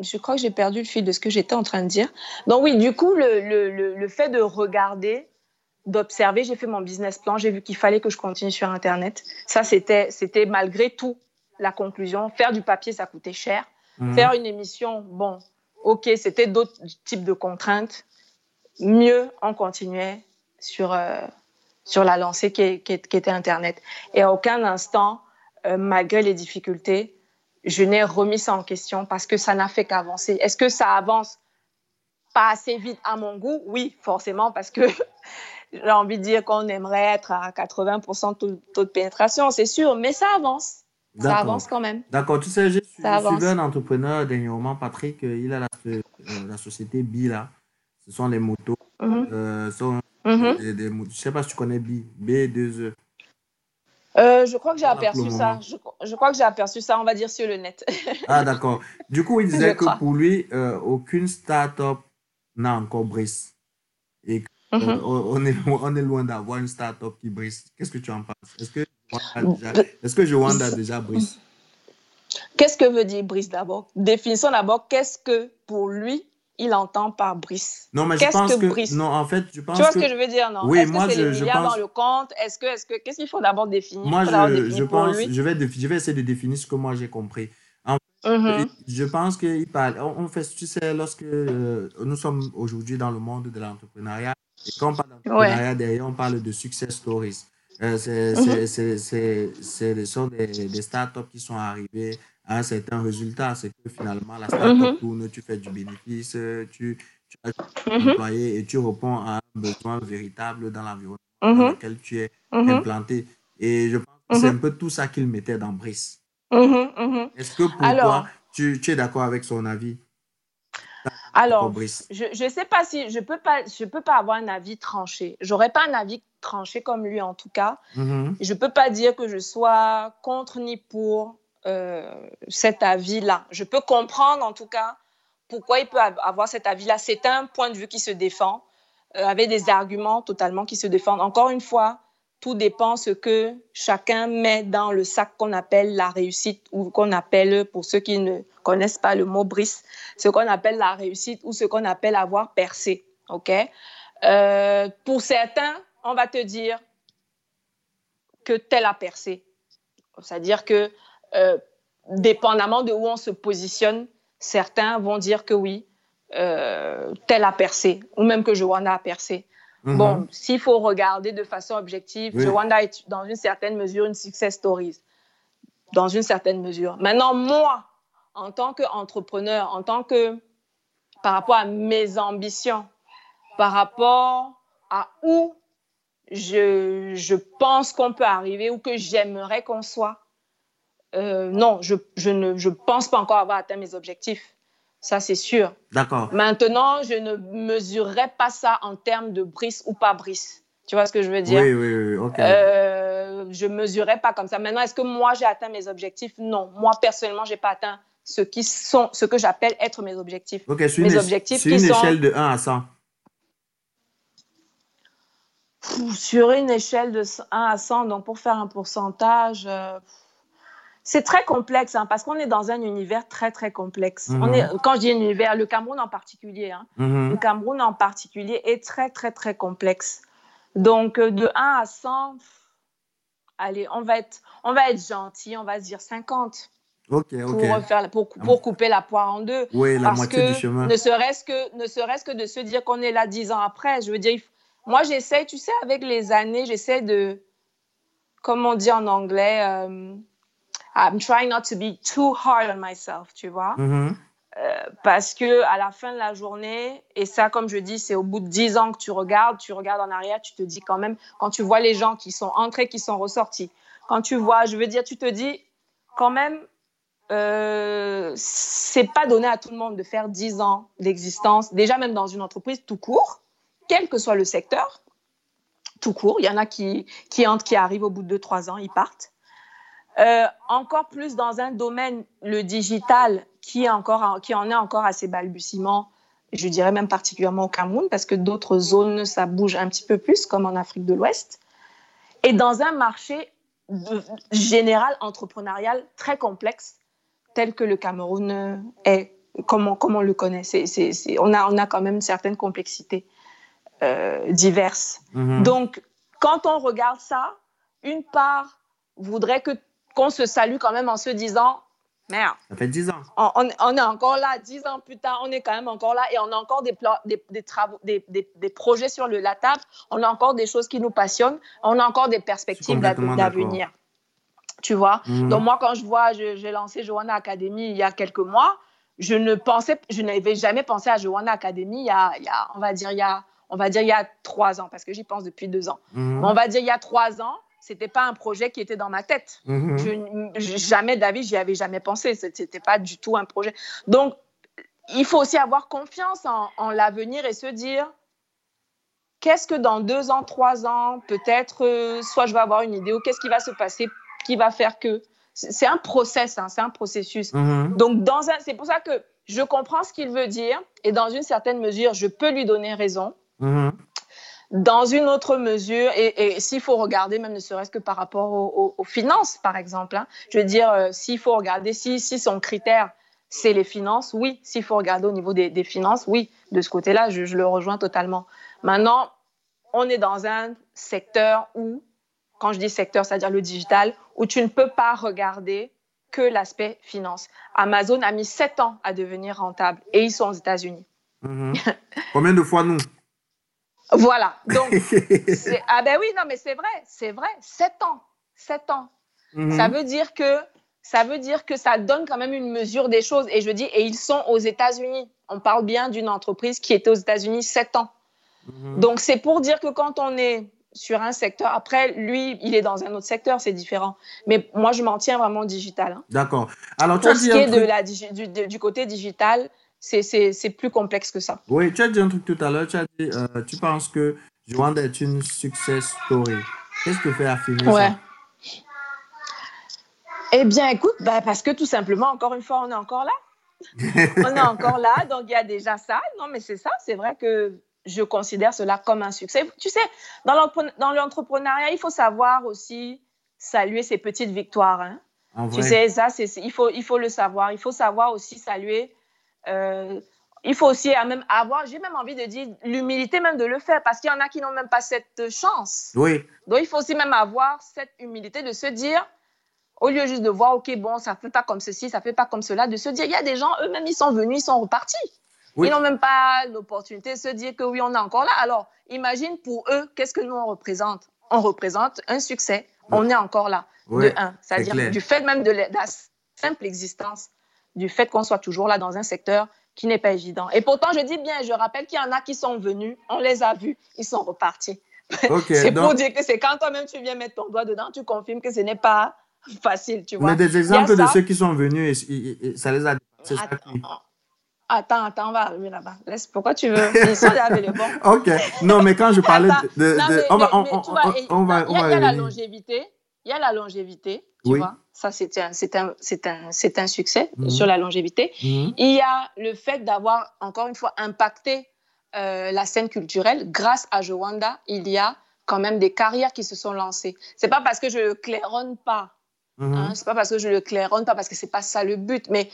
je crois que j'ai perdu le fil de ce que j'étais en train de dire. Donc oui, du coup, le, le, le fait de regarder, d'observer, j'ai fait mon business plan, j'ai vu qu'il fallait que je continue sur Internet. Ça, c'était, c'était malgré tout la conclusion. Faire du papier, ça coûtait cher. Mhm. Faire une émission, bon, ok, c'était d'autres types de contraintes. Mieux, on continuait sur, euh, sur la lancée qui, qui, qui, était Internet. Et à aucun instant, euh, malgré les difficultés, je n'ai remis ça en question parce que ça n'a fait qu'avancer. Est-ce que ça avance pas assez vite à mon goût? Oui, forcément, parce que j'ai envie de dire qu'on aimerait être à 80% de taux de pénétration, c'est sûr, mais ça avance. Ça avance quand même. D'accord, tu sais, j'ai suivi un entrepreneur dernièrement, Patrick, il a la, euh, la société BI là. Ce sont les motos. Mm-hmm. euh, sont des, des, je ne sais pas si tu connais BI, B2E. Euh, je crois que j'ai aperçu ça. Je, je, crois que j'ai aperçu ça, on va dire, sur le net. ah, d'accord. Du coup, il disait que pour lui, euh, aucune start-up n'a encore brise. Et euh, mm -hmm. on, est, on est loin d'avoir une start-up qui brise. Qu'est-ce que tu en penses? Est-ce que, est que Joanda déjà brise Qu'est-ce que veut dire brise d'abord? Définissons d'abord qu'est-ce que pour lui il entend par Brice. Non, mais je pense que, que non, en fait, je pense Tu vois que... ce que je veux dire, non? Oui, est-ce moi, que c'est je, les milliards pense... dans le compte? Est-ce que, est-ce que, qu'est-ce qu'il faut d'abord définir Moi, je, je pense, je vais, je vais essayer de définir ce que moi j'ai compris. En fait, mm -hmm. Je pense qu'il parle. On fait, tu sais, lorsque euh, nous sommes aujourd'hui dans le monde de l'entrepreneuriat, et quand on parle d'entrepreneuriat, ouais. derrière, on parle de success stories. Euh, c'est, mm -hmm. c'est, c'est, ce sont des, des startups qui sont arrivés à un certain résultat. C'est que finalement, la startup mm -hmm. tourne, tu fais du bénéfice, tu, tu as mm employé et tu réponds à un besoin véritable dans l'environnement mm -hmm. dans lequel tu es -hmm. implanté. Et je pense que c'est un peu tout ça qu'il mettait dans Brice. Est-ce que pour Alors, toi, tu, tu es d'accord avec son avis? Alors, je ne sais pas si je peux pas, je peux pas avoir un avis tranché. J'aurais pas un avis tranché comme lui en tout cas. Mm -hmm. Je peux pas dire que je sois contre ni pour euh, cet avis-là. Je peux comprendre en tout cas pourquoi il peut avoir cet avis-là. C'est un point de vue qui se défend, euh, avec des arguments totalement qui se défendent. Encore une fois, tout dépend ce que chacun met dans le sac qu'on appelle la réussite ou qu'on appelle, pour ceux qui ne connaissent pas le mot brice, ce qu'on appelle la réussite ou ce qu'on appelle avoir percé. OK? Euh, pour certains, on va te dire que tel a percé. C'est-à-dire que, euh, dépendamment de où on se positionne, certains vont dire que oui, euh, tel a percé, ou même que Johanna a percé. Mm -hmm. Bon, s'il faut regarder de façon objective, oui. Johanna est dans une certaine mesure une success story. Dans une certaine mesure. Maintenant, moi, en tant qu'entrepreneur, en tant que, par rapport à mes ambitions, par rapport à où je, je pense qu'on peut arriver ou que j'aimerais qu'on soit, euh, non, je, je ne je pense pas encore avoir atteint mes objectifs. Ça, c'est sûr. D'accord. Maintenant, je ne mesurerai pas ça en termes de brise ou pas brise. Tu vois ce que je veux dire? Oui, oui, oui. OK. Euh, je ne mesurerai pas comme ça. Maintenant, est-ce que moi, j'ai atteint mes objectifs? Non. Moi, personnellement, je n'ai pas atteint ce, qui sont, ce que j'appelle être mes objectifs. OK, c'est mes une, objectifs qui une sont... échelle de 1 à 100. sur une échelle de 1 à 100, donc pour faire un pourcentage, euh, c'est très complexe hein, parce qu'on est dans un univers très très complexe. On Mhm. est, quand je dis univers, le Cameroun en particulier, hein, Mhm. le Cameroun en particulier est très très très complexe. Donc euh, de 1 à 100, pff, allez, on va être, on va être gentil, on va se dire 50 Ok, pour, ok. refaire, pour, pour couper la poire en deux. Oui, la Parce moitié que du chemin. ne serait-ce que, ne serait-ce que de se dire qu'on est là dix ans après, je veux dire, moi j'essaie, tu sais, avec les années, j'essaie de, comme on dit en anglais, euh, I'm trying not to be too hard on myself, tu vois, Mhm. parce que à la fin de la journée, et ça, comme je dis, c'est au bout de dix ans que tu regardes, tu regardes en arrière, tu te dis quand même, quand tu vois les gens qui sont entrés, qui sont ressortis, quand tu vois, je veux dire, tu te dis quand même, euh, c'est pas donné à tout le monde de faire 10 ans d'existence, déjà même dans une entreprise tout court, quel que soit le secteur, tout court. Il y en a qui, qui entrent, qui arrivent au bout de 2-3 ans, ils partent. Euh, encore plus dans un domaine, le digital, qui, est encore, qui en est encore à ses balbutiements, je dirais même particulièrement au Cameroun, parce que d'autres zones, ça bouge un petit peu plus, comme en Afrique de l'Ouest. Et dans un marché de- général entrepreneurial très complexe, tel que le Cameroun est, comme on, comme on le connaît. C'est- on, a, on a quand même certaines complexités euh, diverses. Mhm. Donc, quand on regarde ça, une part voudrait que, qu'on se salue quand même en se disant, merde, Ça fait 10 ans. on, on- on est encore là, dix ans plus tard, on est quand même encore là et on a encore des, des, des travaux, des, des, projets sur le, la table, on a encore des choses qui nous passionnent, on a encore des perspectives d'avenir. Tu vois? Mhm. Donc, moi, quand je vois, j'ai lancé Joanna Academy il y a quelques mois, je ne pensais, je n'avais jamais pensé à Joanna Academy il y a, il y a, on va dire, il y a, on va dire, il y a trois ans, parce que j'y pense depuis deux ans. Mhm. Mais on va dire, il y a trois ans, c'était pas un projet qui était dans ma tête. Mhm. Je- jamais, David, j'y avais jamais pensé. Ce n'était pas du tout un projet. Donc, il faut aussi avoir confiance en, en l'avenir et se dire qu'est-ce que dans deux ans, trois ans, peut-être, euh, soit je vais avoir une idée ou qu'est-ce qui va se passer qui va faire que. C'est un process, hein, c'est un processus. Mhm. Donc, dans un, c'est pour ça que je comprends ce qu'il veut dire et dans une certaine mesure, je peux lui donner raison Mhm. Dans une autre mesure, et, s'il faut regarder, même ne serait-ce que par rapport au- au- aux finances, par exemple, hein, je veux dire, euh, s'il faut regarder, si, son critère, c'est les finances, oui. S'il faut regarder au niveau des, finances, oui. De ce côté-là, je, le rejoins totalement. Maintenant, on est dans un secteur où, quand je dis secteur, c'est-à-dire le digital, où tu ne peux pas regarder que l'aspect finance. Amazon a mis sept ans à devenir rentable et ils sont aux États-Unis. Mhm. Combien de fois nous? Voilà. Donc, Ah ben oui, non, mais c'est vrai, c'est vrai. Sept ans, sept ans. Mhm. Ça veut dire que ça veut dire que ça donne quand même une mesure des choses. Et je dis, et ils sont aux États-Unis. On parle bien d'une entreprise qui était aux États-Unis sept ans. Mhm. Donc c'est pour dire que quand on est sur un secteur, après lui, il est dans un autre secteur, c'est différent. Mais moi, je m'en tiens vraiment au digital. hein. D'accord. Alors, tu as Pour ce qui est de truc. la, digi- du, du côté digital, c'est- plus complexe que ça. Oui, tu as dit un truc tout à l'heure. Tu as dit, euh, tu penses que Joanda est une success story. Qu'est-ce que fait affirmer Ouais. ça Eh bien, écoute, bah, parce que tout simplement, encore une fois, on est encore là. on est encore là, donc il y a déjà ça. Non, mais c'est ça, c'est vrai que je considère cela comme un succès. Tu sais, dans l'entre- dans l'entrepreneuriat, il faut savoir aussi saluer ses petites victoires. hein. Tu sais, ça, il, faut, il faut le savoir. Il faut savoir aussi saluer. Euh, il faut aussi même avoir, j'ai même envie de dire, l'humilité même de le faire, parce qu'il y en a qui n'ont même pas cette chance. Oui. Donc, il faut aussi même avoir cette humilité de se dire, au lieu juste de voir, OK, bon, ça ne fait pas comme ceci, ça ne fait pas comme cela, de se dire, il y a des gens, eux-mêmes, ils sont venus, ils sont repartis. Oui. Ils n'ont même pas l'opportunité de se dire que oui, on est encore là. Alors, imagine pour eux, qu'est-ce que nous, on représente? On représente un succès. On est encore là, Ouais, de un. c'est C'est-à-dire du fait même de la simple existence, du fait qu'on soit toujours là dans un secteur qui n'est pas évident. Et pourtant, je dis bien, je rappelle qu'il y en a qui sont venus, on les a vus, ils sont repartis. C'est pour dire que c'est quand toi-même tu viens mettre ton doigt dedans, tu confirmes que ce n'est pas facile, tu vois. mais des exemples de ça. ceux qui sont venus et, et- et ça les a Attends, attends, on va arriver là-bas. Laisse, pourquoi tu veux? Ils sont là avec le bon. Ok. Non, mais quand je parlais de. de- Non, mais- on va, mais- on, il y a- y la longévité. Il y a la longévité, tu Oui. vois. Ça, c'est un, un, un, un succès Mhm. sur la longévité. Mhm. Il y a le fait d'avoir, encore une fois, impacté euh, la scène culturelle. Grâce à Joanda, il y a quand même des carrières qui se sont lancées. C'est pas parce que je le claironne pas. Mhm. Hein, c'est pas parce que je le claironne pas parce que c'est pas ça le but. Mais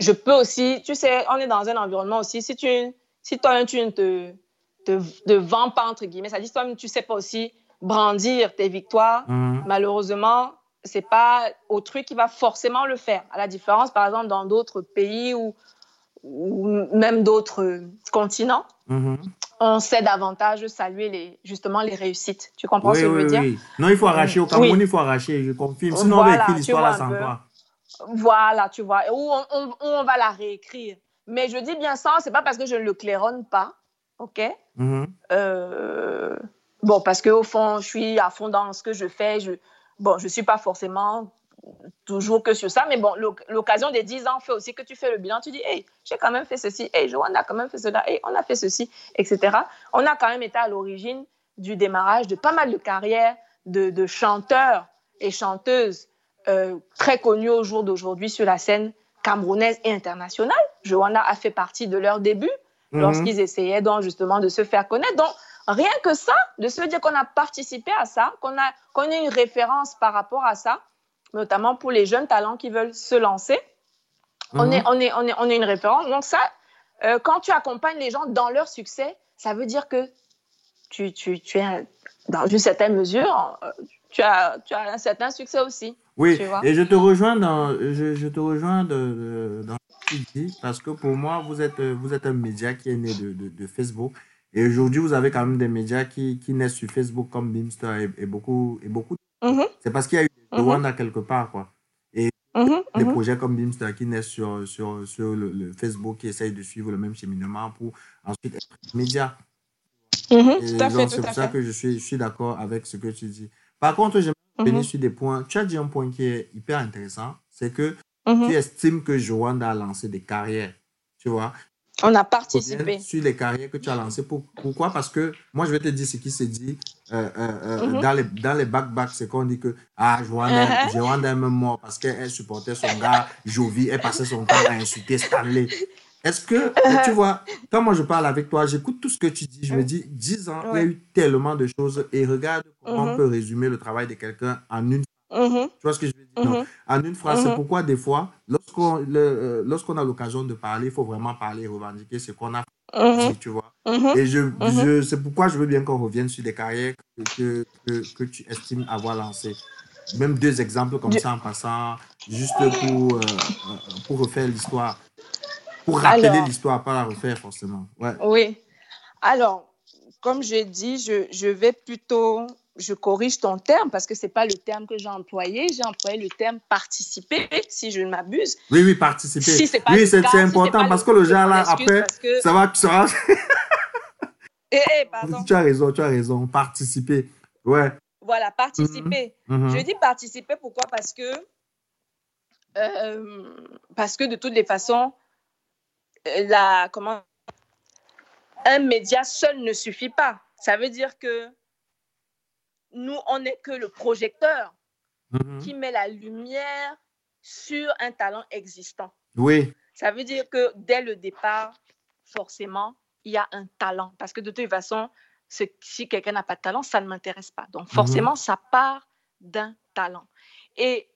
je peux aussi, tu sais, on est dans un environnement aussi. Si tu, si toi tu ne te, te, te vends pas entre guillemets, ça dit toi tu sais pas aussi brandir tes victoires. Mhm. Malheureusement, c'est pas autrui qui va forcément le faire. À la différence, par exemple, dans d'autres pays ou, ou même d'autres continents, Mhm. on sait davantage saluer les, justement les réussites. Tu comprends Oui, ce que je oui, veux dire? oui. Non, il faut arracher. Au. Cameroun, il faut arracher, je confirme. Sinon, on va Voilà, écrire l'histoire sans toi. Voilà, tu vois. Ou on, on- on va la réécrire. Mais je dis bien ça, c'est pas parce que je ne le claironne pas, ok? Mhm. Euh, Bon, parce que au fond, je suis à fond dans ce que je fais. Je, bon, je suis pas forcément toujours que sur ça, mais bon, l'oc- l'occasion des 10 ans fait aussi que tu fais le bilan. Tu dis, hey, j'ai quand même fait ceci. Hey, Joanne a quand même fait cela. Hey, on a fait ceci, etc. On a quand même été à l'origine du démarrage de pas mal de carrières de, de chanteurs et chanteuses euh, très connus au jour d'aujourd'hui sur la scène camerounaise et internationale. Joanna a fait partie de leur début Mhm. lorsqu'ils essayaient donc justement de se faire connaître. Donc, rien que ça, de se dire qu'on a participé à ça, qu'on a, qu'on ait une référence par rapport à ça, notamment pour les jeunes talents qui veulent se lancer, on, Mhm. est, on, est, on, est, on est une référence. Donc ça, euh, quand tu accompagnes les gens dans leur succès, ça veut dire que tu, tu, tu es, dans une certaine mesure, euh, tu as, tu as un certain succès aussi. Oui, tu vois. et je te rejoins dans, je, je te rejoins de, de- dans parce que pour moi, vous êtes, vous êtes un média qui est né de, de, de Facebook. Et aujourd'hui, vous avez quand même des médias qui, qui naissent sur Facebook comme Beamster et, et beaucoup, et beaucoup. Mhm, C'est parce qu'il y a eu des Mhm. Rwanda quelque part, quoi. mhm, Des projets comme Beamster qui naissent sur, sur, sur le, le Facebook, qui essayent de suivre le même cheminement pour ensuite être médias. Et c'est pour ça que je suis, je suis d'accord avec ce que tu dis. Par contre, j'aimerais Mhm, revenir sur des points. Tu as dit un point qui est hyper intéressant, c'est que tu estimes que Joanda a lancé des carrières. Tu vois, On a participé. sur les carrières que tu as lancées. Pour- pourquoi? Parce que moi, je vais te dire ce qui se dit euh, euh, euh, Mhm. dans les, dans les back-back, c'est qu'on dit que ah, Joanda, Uh-huh. Joanda est même mort parce qu'elle supportait son gars Jovi, elle passait son temps à insulter Stanley. Est-ce que, tu vois, quand moi je parle avec toi, j'écoute tout ce que tu dis, je me dis, 10 ans, il y a Ouais. eu tellement de choses et regarde comment on peut résumer le travail de quelqu'un en une Mhm, tu vois ce que je veux dire? Non. mhm, En une phrase, c'est Mhm. pourquoi des fois, lorsqu'on euh, lorsqu'on a l'occasion de parler, il faut vraiment parler, revendiquer ce qu'on a fait, tu vois? Et je, je, c'est pourquoi je veux bien qu'on revienne sur des carrières que, que, tu estimes avoir lancées. Même deux exemples comme ça en passant, juste pour, euh, euh, pour refaire l'histoire. Pour rappeler l'histoire, pas la refaire forcément. Ouais. Oui. Alors, comme j'ai dit, je, je vais plutôt, je corrige ton terme parce que c'est pas le terme que j'ai employé. J'ai employé le terme participer, si je ne m'abuse. Oui, oui, participer. Si c'est pas oui, c'est si important parce que le genre là, après, que- ça va, tu seras. Eh, eh, pardon. tu as raison, tu as raison. Participer. Ouais. Voilà, participer. Mhm. Je dis participer pourquoi? Parce que euh, parce que de toutes les façons, la comment? Un média seul ne suffit pas. Ça veut dire que nous, on n'est que le projecteur Mhm. qui met la lumière sur un talent existant. Oui. Ça veut dire que dès le départ, forcément, il y a un talent. Parce que de toute façon, si quelqu'un n'a pas de talent, ça ne m'intéresse pas. Donc forcément, ça part d'un talent. Et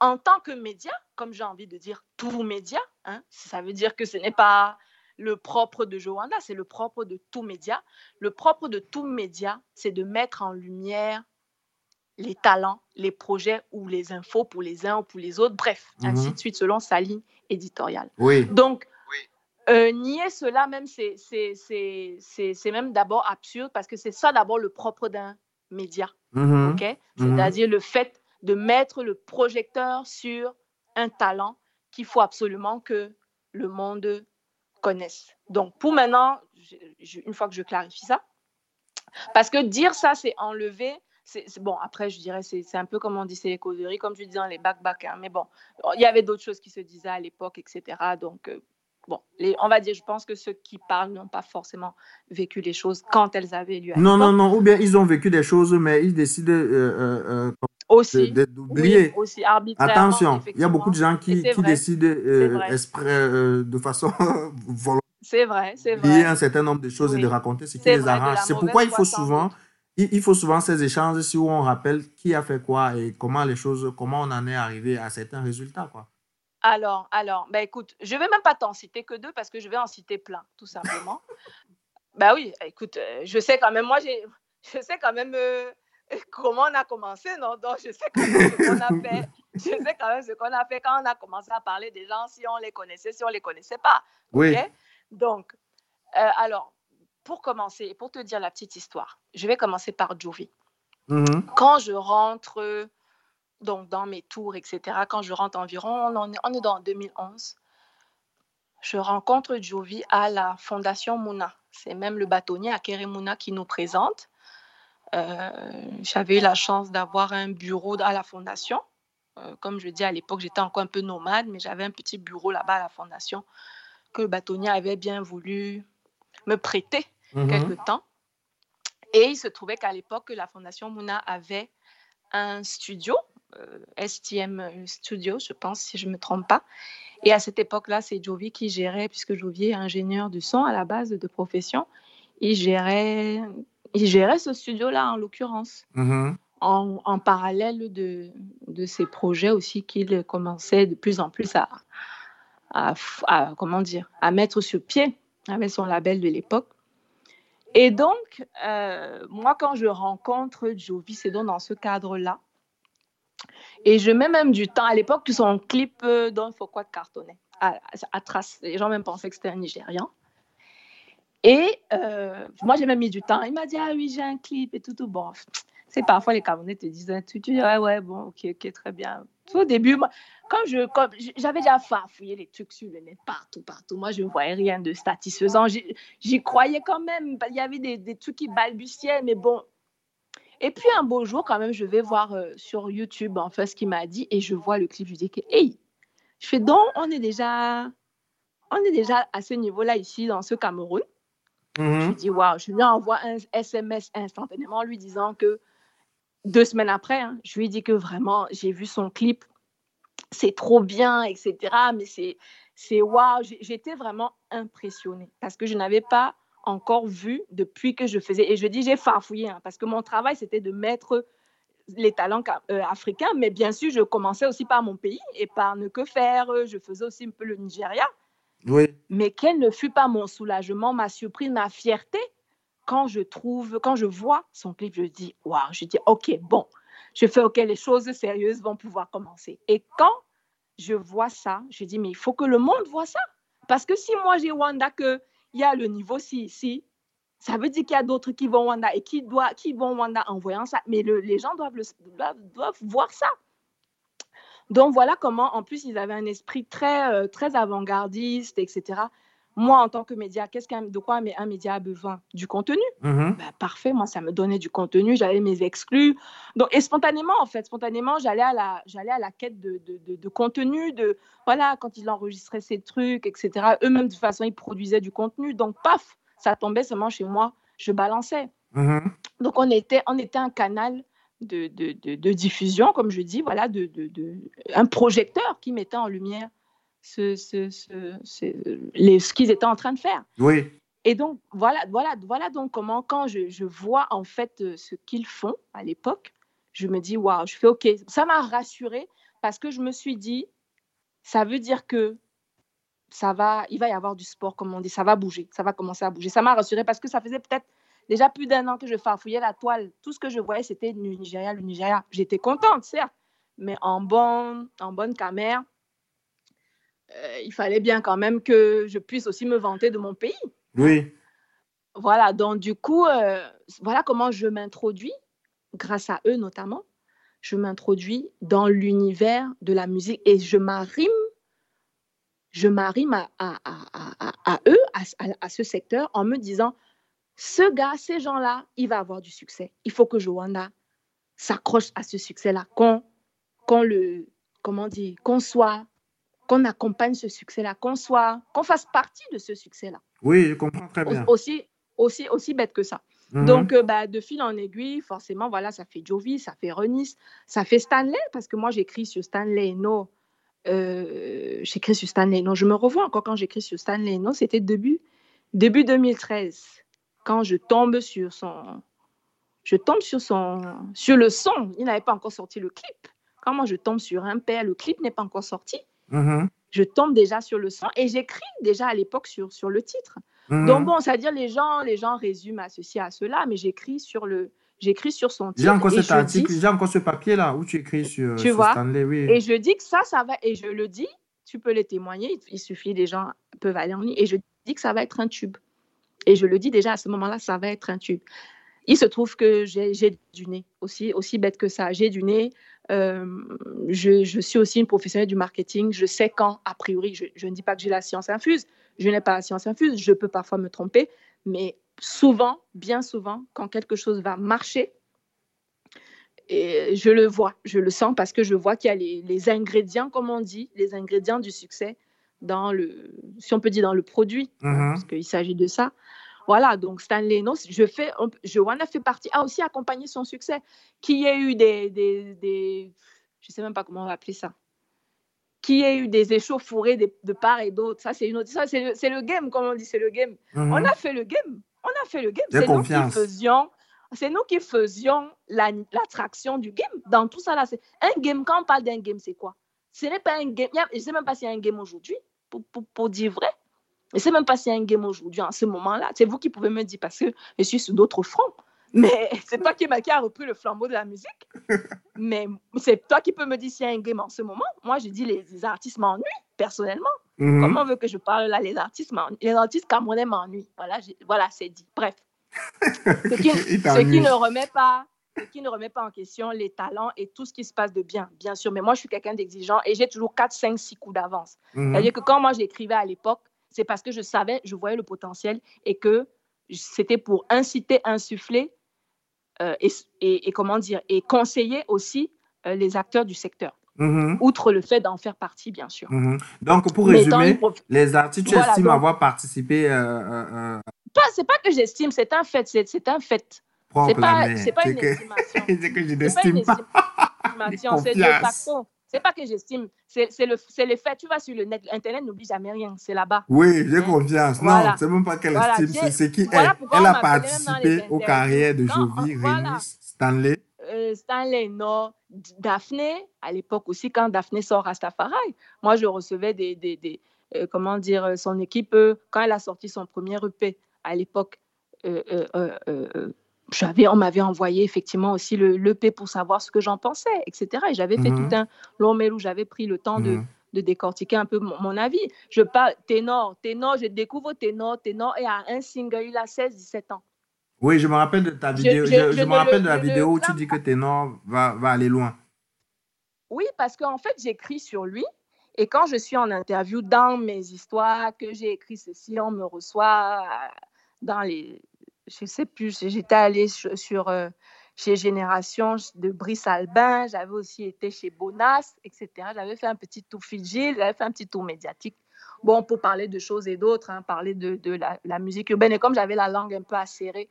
en tant que média, comme j'ai envie de dire tout média, hein, ça veut dire que ce n'est pas le propre de Johanna, c'est le propre de tout média. Le propre de tout média, c'est de mettre en lumière les talents, les projets ou les infos pour les uns ou pour les autres, bref, ainsi Mhm. de suite selon sa ligne éditoriale. Oui. Donc, euh, nier cela même, c'est- c'est c'est- c'est- c'est même d'abord absurde parce que c'est ça d'abord le propre d'un média. Mhm. ok? Mhm. C'est-à-dire le fait de mettre le projecteur sur un talent qu'il faut absolument que le monde connaisse. Donc, pour maintenant, je- je- une fois que je clarifie ça, parce que dire ça, c'est enlever. c'est c'est- bon, après, je dirais, c'est c'est un peu comme on dit, c'est les causeries, comme je disais dans les back-back. hein, mais bon, il y avait d'autres choses qui se disaient à l'époque, etc. Donc, euh, bon, les, on va dire, je pense que ceux qui parlent n'ont pas forcément vécu les choses quand elles avaient lieu. à Non, non, l'époque. non. Ou bien ils ont vécu des choses, mais ils décident euh, euh, Aussi. d'oublier. Oui, aussi arbitrairement. Attention, il y a beaucoup de gens qui, qui décident euh, esprit- euh, de façon volontaire C'est vrai, c'est vrai. un certain nombre de choses et de raconter ce qui les arrange. C'est pourquoi il faut souvent, il, faut souvent ces échanges si on rappelle qui a fait quoi et comment les choses, comment on en est arrivé à certains résultats, quoi. Alors, alors, bah écoute, je vais même pas t'en citer que deux parce que je vais en citer plein, tout simplement. bah oui, écoute, euh, je sais quand même, moi, j'ai, je sais quand même euh, comment on a commencé, non? Donc, je sais quand même ce qu'on a fait. Je sais quand même ce qu'on a fait quand on a commencé à parler des gens, si on les connaissait, si on les connaissait pas. Oui. Donc, euh, alors, pour commencer, pour te dire la petite histoire, je vais commencer par Jovi. Mm-hmm. Quand je rentre donc dans mes tours, etc., quand je rentre environ, on est, on est dans 2011, je rencontre Jovi à la Fondation Mouna. C'est même le bâtonnier Akere Mouna qui nous présente. Euh, j'avais eu la chance d'avoir un bureau à la Fondation. Euh, comme je dis à l'époque, j'étais encore un peu nomade, mais j'avais un petit bureau là-bas à la Fondation que le bâtonnier avait bien voulu me prêter mm-hmm. quelque temps. Et il se trouvait qu'à l'époque, la Fondation Mouna avait un studio euh, STM Studio, je pense, si je ne me trompe pas. Et à cette époque-là, c'est Jovi qui gérait, puisque Jovi est ingénieur du son à la base de profession. Il gérait, il gérait ce studio-là, en l'occurrence, mm-hmm. en, parallèle de, de ses projets aussi qu'il commençait de plus en plus à, à, comment dire, à mettre sur pied avec son label de l'époque. Et donc, euh, moi, quand je rencontre Jovi, c'est donc dans ce cadre-là et je mets même du temps. À l'époque, son clip euh, dont il faut quoi cartonner à, à, trace. Les gens même pensaient que c'était un Nigérian. Et euh, moi, j'ai même mis du temps. Il m'a dit, ah oui, j'ai un clip et tout, tout. Bon, c'est parfois les Camerounais te disent un. Tu dis, ouais, ouais, bon, ok, ok, très bien. au début, moi, quand je, j'avais déjà farfouillé les trucs sur le net partout, partout. Moi, je ne voyais rien de satisfaisant. J'y croyais quand même. Il y avait des, des trucs qui balbutiaient, mais bon, et puis un beau jour, quand même, je vais voir euh, sur YouTube en fait ce qu'il m'a dit et je vois le clip. Je dis que, hey, je fais donc, on est déjà, on est déjà à ce niveau-là ici dans ce Cameroun. Mm-hmm. Je dis, waouh, je lui envoie un SMS instantanément lui disant que deux semaines après, hein, je lui dis que vraiment, j'ai vu son clip, c'est trop bien, etc. Mais c'est, c'est waouh, j'étais vraiment impressionnée parce que je n'avais pas encore vu depuis que je faisais. Et je dis, j'ai farfouillé, hein, parce que mon travail, c'était de mettre les talents euh, africains, mais bien sûr, je commençais aussi par mon pays et par ne que faire. Je faisais aussi un peu le Nigeria. Mais quel ne fut pas mon soulagement, ma surprise, ma fierté quand je trouve, quand je vois son clip, je dis, waouh, je dis, ok, bon, je fais, ok, les choses sérieuses vont pouvoir commencer. Et quand je vois ça, je dis, mais il faut que le monde voit ça. Parce que si moi j'ai Wanda que il y a le niveau si ici, ça veut dire qu'il y a d'autres qui vont Wanda et qui, doit, qui vont Wanda en voyant ça. Mais les gens doivent, doivent, voir ça. Donc voilà comment, en plus, ils avaient un esprit très, euh, très avant-gardiste, etc. Moi, en tant que média, qu'est-ce qu'un, de quoi un média a besoin? Du contenu. Mm-hmm. Ben, parfait, moi, ça me donnait du contenu, j'avais mes exclus. Donc, et spontanément, en fait, spontanément, j'allais à la, j'allais à la quête de, de, de, contenu, de, voilà, quand ils enregistraient ces trucs, etc. Eux-mêmes, de toute façon, ils produisaient du contenu. Donc, paf, ça tombait seulement chez moi, je balançais. Mm-hmm. Donc, on était, on était un canal de, de, de, diffusion, comme je dis, voilà, de, de, un projecteur qui mettait en lumière ce, ce, ce, les, ce qu'ils étaient en train de faire. Oui. Et donc, voilà, voilà, voilà donc comment, quand je, je vois en fait euh, ce qu'ils font à l'époque, je me dis, waouh, je fais OK. Ça m'a rassurée parce que je me suis dit, ça veut dire que ça va, il va y avoir du sport, comme on dit, ça va bouger, ça va commencer à bouger. Ça m'a rassurée parce que ça faisait peut-être déjà plus d'un an que je farfouillais la toile. Tout ce que je voyais, c'était le Nigeria, le Nigeria. J'étais contente, certes, mais en, bon, en bonne caméra, euh, il fallait bien quand même que je puisse aussi me vanter de mon pays. Oui. Voilà, donc du coup, euh, voilà comment je m'introduis, grâce à eux notamment, je m'introduis dans l'univers de la musique et je m'arrime, je m'arrime à, à, à, à, eux, à, ce secteur, en me disant, ce gars, ces gens-là, il va avoir du succès. Il faut que Joanna s'accroche à ce succès-là, qu'on le, comment dire, qu'on soit qu'on accompagne ce succès-là, qu'on soit, qu'on fasse partie de ce succès-là. Oui, je comprends très bien. Aussi, aussi, aussi bête que ça. Mhm. Donc, euh, bah, de fil en aiguille, forcément, voilà, ça fait Jovi, ça fait Renis, ça fait Stanley, parce que moi, j'écris sur Stanley No. Euh, j'écris sur Stanley No. Je me revois encore quand j'écris sur Stanley No. C'était début, début 2013, quand je tombe sur son, je tombe sur son, sur le son, il n'avait pas encore sorti le clip. Quand moi je tombe sur un père, le clip n'est pas encore sorti. Mhm. Je tombe déjà sur le son et j'écris déjà à l'époque sur, sur le titre. Mhm. Donc bon, c'est-à-dire les gens, les gens résument à ceci, à cela, mais j'écris sur le, j'écris sur son titre. J'ai encore et cet article, dis- j'ai encore ce papier-là où tu écris sur, Tu sur vois Stanley, oui. Et je dis que ça, ça va, et je le dis, tu peux les témoigner, il suffit, les gens peuvent aller en ligne, et je dis que ça va être un tube. Et je le dis déjà à ce moment-là, ça va être un tube. Il se trouve que j'ai du nez, aussi, aussi bête que ça. J'ai du nez. euh, je, suis aussi une professionnelle du marketing. Je sais quand, a priori, je, ne dis pas que j'ai la science infuse. Je n'ai pas la science infuse. Je peux parfois me tromper. Mais souvent, bien souvent, quand quelque chose va marcher, je le vois, je le sens parce que je vois qu'il y a les ingrédients, comme on dit, les ingrédients du succès dans le, si on peut dire dans le produit, Mhm. parce qu'il s'agit de ça. Voilà, donc Stanley No, je fais, on- Joanna fait partie, a aussi accompagné son succès, qu'il y ait eu des, des, des- je sais même pas comment on va appeler ça, qu'il y ait eu des échauffourées de, de part et d'autre, ça c'est une autre, ça c'est le, le game, comme on dit, c'est le game. Mhm. On a fait le game. On a fait le game. C'est nous qui faisions, c'est nous qui faisions la- l'attraction du game. Dans tout ça là, c'est un game. Quand on parle d'un game, c'est quoi? Ce n'est pas un game. a- Je ne sais même pas s'il y a un game aujourd'hui, pour, pour, pour dire vrai. Je ne sais même pas s'il y a un game aujourd'hui en ce moment-là. C'est vous qui pouvez me dire parce que je suis sur d'autres fronts. Mais c'est pas qui, qui a repris le flambeau de la musique. Mais c'est toi qui peux me dire s'il y a un game en ce moment. Moi, je dis les, les artistes m'ennuient, personnellement. Mhm. Comment veut que je parle là? Les artistes, les artistes camerounais m'ennuient. Voilà, voilà c'est dit. Bref. Ce qui, ce qui ne remet pas, qui ne remet pas en question les talents et tout ce qui se passe de bien, bien sûr. Mais moi, je suis quelqu'un d'exigeant et j'ai toujours 4, 5, 6 coups d'avance. Mhm. C'est-à-dire que quand moi j'écrivais à l'époque, c'est parce que je savais, je voyais le potentiel et que c'était pour inciter, insuffler euh, et, et- et comment dire, et conseiller aussi euh, les acteurs du secteur, Mhm. outre le fait d'en faire partie, bien sûr. Mhm. Donc, pour résumer, une les artistes, tu Voilà, estimes donc- avoir participé euh, euh, Pas- C'est pas que j'estime, c'est un fait, c'est un fait. C'est pas, pas une que, estimation. c'est que je C'est pas une n'estime pas. estimation, c'est de. C'est pas que j'estime, c'est le, c'est les faits. Tu vas sur le net, Internet n'oublie jamais rien, c'est là-bas. Oui, j'ai confiance. Voilà. Non, c'est même pas qu'elle Voilà, estime, c'est qui voilà Elle on a participé aux carrières de Jovi. Remus, Stanley. Euh, Stanley, non. Daphné, à l'époque aussi, quand Daphné sort Rastafari, moi, je recevais des, des, des, euh, comment dire, euh, son équipe, euh, quand elle a sorti son premier EP, à l'époque, j'avais, on m'avait envoyé effectivement aussi le l'EP pour savoir ce que j'en pensais, etc. Et j'avais fait Mhm. tout un long mail où j'avais pris le temps de, Mhm. de décortiquer un peu mon, mon avis. Je parle ténor, ténor, je découvre ténor, ténor, et à un single, il a 16-17 ans. Oui, je me rappelle de ta vidéo. je- Je, je je me rappelle le- de la vidéo où tu dis que Ténor va, va aller loin. Oui, parce qu'en fait, j'écris sur lui. Et quand je suis en interview dans mes histoires, que j'ai écrit ceci, on me reçoit dans les. Je sais plus, j'étais allée sur, euh, chez Génération de Brice Albin, j'avais aussi été chez Bonas, etc. J'avais fait un petit tour Fidji, j'avais fait un petit tour médiatique. Bon, pour parler de choses et d'autres, hein, parler de, la musique urbaine. Et comme j'avais la langue un peu acérée,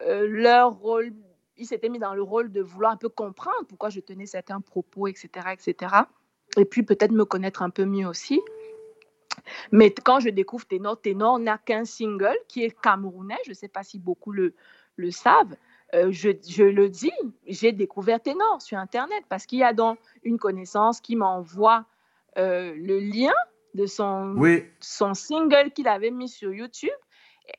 euh, leur rôle, ils s'étaient mis dans le rôle de vouloir un peu comprendre pourquoi je tenais certains propos, etc., etc. Et puis peut-être me connaître un peu mieux aussi. Mais quand je découvre Ténor, Ténor n'a qu'un single qui est camerounais. Je ne sais pas si beaucoup le, le savent. Euh, je, je le dis, j'ai découvert Ténor sur Internet parce qu'il y a donc une connaissance qui m'envoie euh, le lien de son, Oui, son single qu'il avait mis sur YouTube.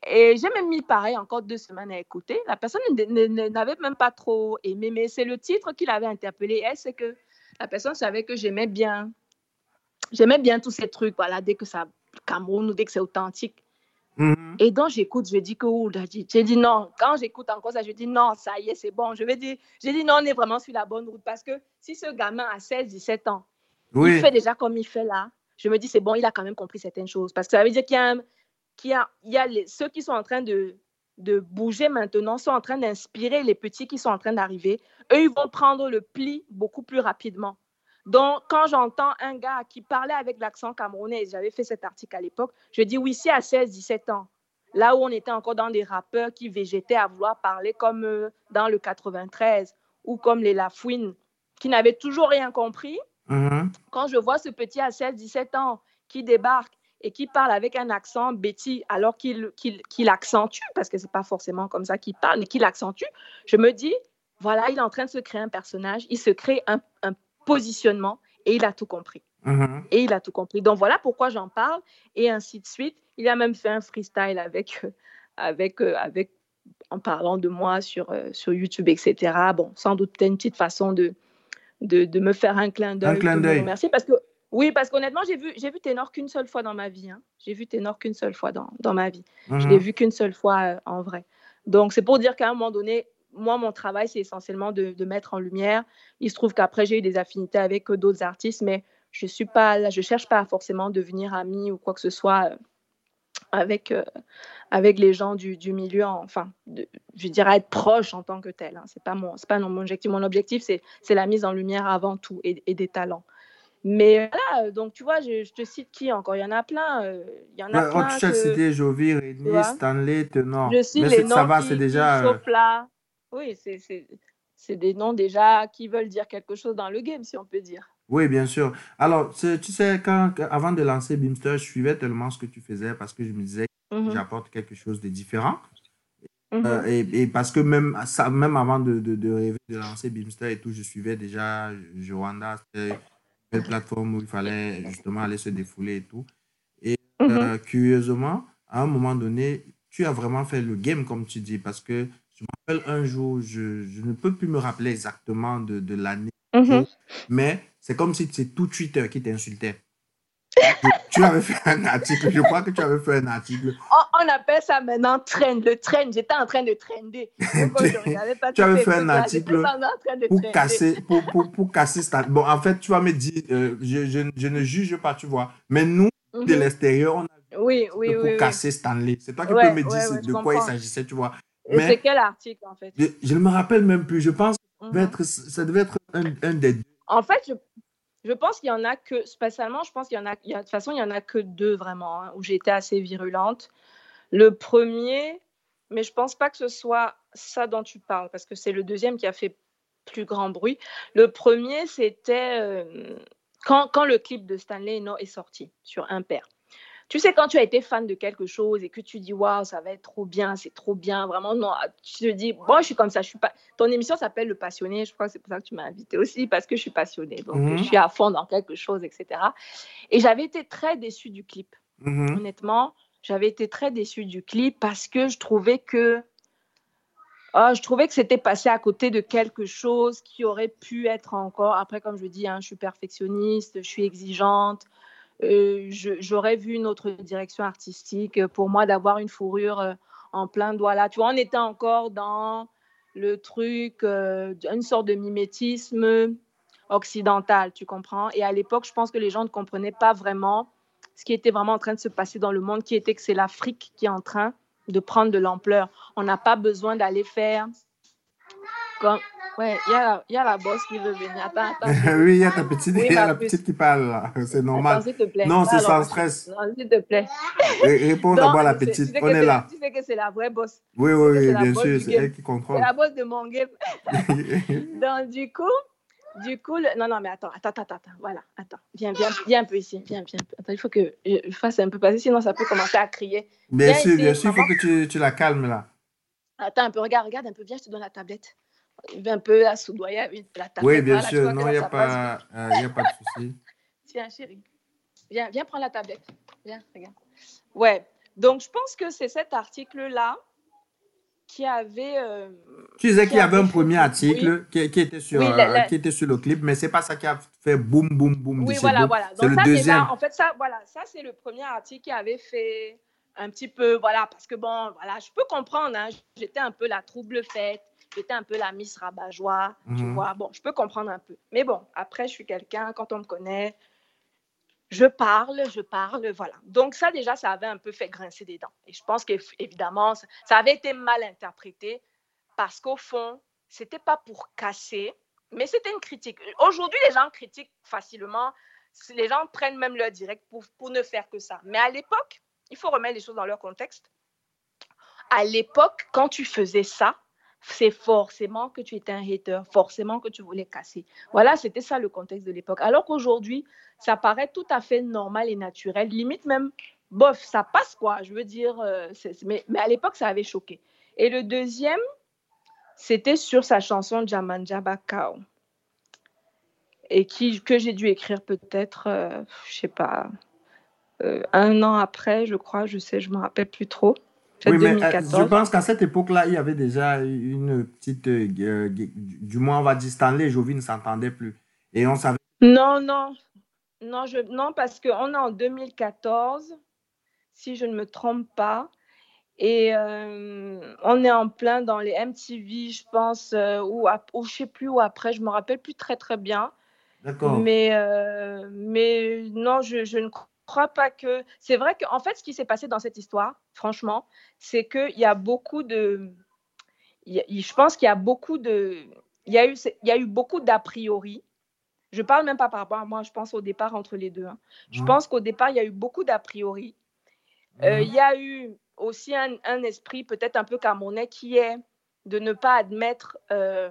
Et j'ai même mis pareil encore deux semaines à écouter. La personne ne- ne- ne- n'avait même pas trop aimé, mais c'est le titre qui l'avait interpellé. Elle, c'est que la personne savait que j'aimais bien, j'aimais bien tous ces trucs, voilà, dès que ça Cameroun ou dès que c'est authentique. Mhm. Et donc j'écoute, je dis que oh, j'ai dit, non. Quand j'écoute encore ça, je dis non, ça y est, c'est bon. Je vais dire, j'ai dit non, on est vraiment sur la bonne route parce que si ce gamin a 16, 17 ans, oui. il fait déjà comme il fait là. Je me dis, c'est bon, il a quand même compris certaines choses. Parce que ça veut dire qu'il y a, qu'il y a, il y a les- ceux qui sont en train de, de bouger maintenant, sont en train d'inspirer les petits qui sont en train d'arriver. Eux, ils vont prendre le pli beaucoup plus rapidement. Donc, quand j'entends un gars qui parlait avec l'accent camerounais, j'avais fait cet article à l'époque, je dis, oui, si à 16, 17 ans, là où on était encore dans des rappeurs qui végétaient à vouloir parler comme euh, dans le 93 ou comme les Lafouine, qui n'avaient toujours rien compris, Mhm. quand je vois ce petit à 16, 17 ans qui débarque et qui parle avec un accent Betty alors qu'il qu'il accentue, parce que c'est pas forcément comme ça qu'il parle, mais qu'il accentue, je me dis, voilà, il est en train de se créer un personnage, il se crée un, un positionnement et il a tout compris. Mhm. Et il a tout compris. Donc voilà pourquoi j'en parle et ainsi de suite. Il a même fait un freestyle avec, euh, avec, euh, avec en parlant de moi sur, euh, sur YouTube, etc. Bon, sans doute peut-être une petite façon de, de, de me faire un clin d'œil. Un clin d'œil. remercier parce que oui, parce qu'honnêtement, j'ai vu, j'ai vu Ténor qu'une seule fois dans ma vie. hein. J'ai vu Ténor qu'une seule fois dans, dans ma vie. Je Mhm. l'ai vu qu'une seule fois euh, en vrai. Donc, c'est pour dire qu'à un moment donné, moi, mon travail, c'est essentiellement de, de mettre en lumière. Il se trouve qu'après, j'ai eu des affinités avec euh, d'autres artistes, mais je suis pas là, je cherche pas à forcément devenir amie ou quoi que ce soit euh, avec, euh, avec les gens du, du milieu, enfin, de- je dirais être proche en tant que tel. Hein. C'est pas mon, pas non, mon objectif. Mon objectif, c'est, la mise en lumière avant tout et, et des talents. Mais voilà, donc tu vois, je, je te cite qui encore? Il y en a plein. euh, Il y en a Ouais, oh, plein. que- cité Jovi, Redney, Stanley, Tenor. je cite Mais les noms ça va, qui, c'est qui déjà. euh, là. Oui, c'est, des noms déjà qui veulent dire quelque chose dans le game, si on peut dire. Oui, bien sûr. Alors, tu sais, quand, avant de lancer Beamster, je suivais tellement ce que tu faisais parce que je me disais que Mhm, j'apporte quelque chose de différent. mhm. Euh, et, et parce que même, ça, même avant de, de, de rêver de lancer Beamster et tout, je suivais déjà Joanda, c'était une plateforme où il fallait justement aller se défouler et tout. Et Mhm. euh, curieusement, à un moment donné, tu as vraiment fait le game, comme tu dis, parce que je me rappelle un jour, je, je ne peux plus me rappeler exactement de, de l'année, Mhm. mais c'est comme si c'est tout Twitter qui t'insultait. tu avais fait un article, je crois que tu avais fait un article On, on appelle ça maintenant trend, le trend. J'étais en train de trender. Tu- avais fait un article pour trender. casser, pour, pour, pour casser Bon, en fait, tu vas me dire, euh, je, je, je ne juge pas, tu vois, mais nous, Mhm. de l'extérieur, on a Oui, oui, pour oui. casser Stanley. C'est toi qui Ouais, peux me dire ouais, ouais, de quoi il s'agissait, tu vois. Et c'est quel article, en fait? je, ne me rappelle même plus. Je pense que ça Mhm. devait être, ça devait être un, un des deux. En fait, je, je pense qu'il y en a que, spécialement, je pense qu'il y en a, il y a- de toute façon, il y en a que deux vraiment, hein, où été assez virulente. Le premier, mais je pense pas que ce soit ça dont tu parles, parce que c'est le deuxième qui a fait plus grand bruit. Le premier, c'était euh, quand, quand le clip de Stanley No est sorti sur Impair. Tu sais, quand tu as été fan de quelque chose et que tu dis, waouh, ça va être trop bien, c'est trop bien, vraiment, non, tu te dis, bon, je suis comme ça, je suis pas. Ton émission s'appelle Le Passionné, je crois que c'est pour ça que tu m'as invité aussi, parce que je suis passionnée, donc Mhm. je suis à fond dans quelque chose, etc. Et j'avais été très déçue du clip. Mhm. Honnêtement, j'avais été très déçue du clip parce que je trouvais que. Ah, je trouvais que c'était passé à côté de quelque chose qui aurait pu être encore. Après, comme je dis, hein, je suis perfectionniste, je suis exigeante. Euh, J'aurais vu une autre direction artistique. Pour moi, d'avoir une fourrure euh, en plein doigt là. Tu vois, on était encore dans le truc, euh, une sorte de mimétisme occidental, tu comprends? Et à l'époque, je pense que les gens ne comprenaient pas vraiment ce qui était vraiment en train de se passer dans le monde, qui était que c'est l'Afrique qui est en train de prendre de l'ampleur. On n'a pas besoin d'aller faire comme... Ouais, il y, a la- il y a la bosse qui veut venir. Attends, attends. oui, il y a ta petite, Oui, il y a la petite qui parle là. C'est normal. Attends, s'il te plaît. Non, c'est Alors, sans stress. Non, s'il te plaît. Ré- Réponds d'abord à la petite. tu sais que On est c'est- là. Tu sais que c'est la vraie bosse. Oui, oui, oui, c'est bien sûr. C'est elle qui C'est contrôle. la bosse de mon game. Donc, du coup, du coup, le- non, non, mais attends, attends, attends, attends, voilà, attends, viens, viens, viens un peu ici, viens, viens. Attends, il faut que je fasse un peu passer, sinon ça peut commencer à crier. Bien Viens sûr, ici, bien sûr. Il faut que tu, tu la calmes là. Attends un peu, regarde, regarde un peu, viens, je te donne la tablette. Un peu là, soudoyer avec la tablette. Oui, bien sûr. Non, il n'y a, pas, euh, a pas de souci. Tiens, chérie. Viens, viens prendre la tablette. Viens, regarde. Ouais. Donc, je pense que c'est cet article-là qui avait. euh, Tu disais qui qu'il y avait un avait premier article qui, qui était sur, Oui, la- euh, la- qui était sur le clip, mais c'est pas ça qui a fait boum, boum, boum. Oui, voilà, Boom. voilà. Donc le ça, deuxième. en fait, ça, voilà, ça c'est le premier article qui avait fait un petit peu, voilà, parce que bon, voilà, je peux comprendre, hein, j'étais un peu la trouble faite, j'étais un peu la Miss Rabat-Joie, tu Mhm. vois, bon, je peux comprendre un peu. Mais bon, après, je suis quelqu'un, quand on me connaît, je parle, je parle, voilà. Donc ça, déjà, ça avait un peu fait grincer des dents. Et je pense qu'évidemment, ça ça avait été mal interprété parce qu'au fond, c'était pas pour casser, mais c'était une critique. Aujourd'hui, les gens critiquent facilement. Les gens prennent même leur direct pour, pour ne faire que ça. Mais à l'époque, il faut remettre les choses dans leur contexte. À l'époque, quand tu faisais ça, c'est forcément que tu étais un hater, forcément que tu voulais casser. Voilà, c'était ça le contexte de l'époque. Alors qu'aujourd'hui, ça paraît tout à fait normal et naturel, limite même bof, ça passe quoi. Je veux dire, euh, mais, à l'époque, ça avait choqué. Et le deuxième, c'était sur sa chanson Jamanja Bakao. Et qui, que j'ai dû écrire peut-être, euh, je sais pas, euh, un an après, je crois, je sais, je me rappelle plus trop. Oui, mais je pense qu'à cette époque-là, il y avait déjà une petite. du moins, on va dire, Stanley et Jovi ne s'entendaient plus. Et on savait. Non, non. Non, je, non parce qu'on est en 2014 si je ne me trompe pas. Et euh, on est en plein dans les MTV, je pense, euh, ou, ou, je sais plus où après, je me rappelle plus très très bien. D'accord. Mais, euh, mais non, je, je, ne crois pas que. C'est vrai qu'en fait, ce qui s'est passé dans cette histoire, franchement, c'est qu'il y a beaucoup de. je pense qu'il y a beaucoup de. Il y a eu, il y a eu beaucoup d'a priori. Je parle même pas par rapport à moi, je pense au départ entre les deux. Hein. Je mmh. pense qu'au départ, il y a eu beaucoup d'a priori. Euh. Il y a eu aussi un, esprit peut-être un peu camerounais qui est de ne pas admettre euh,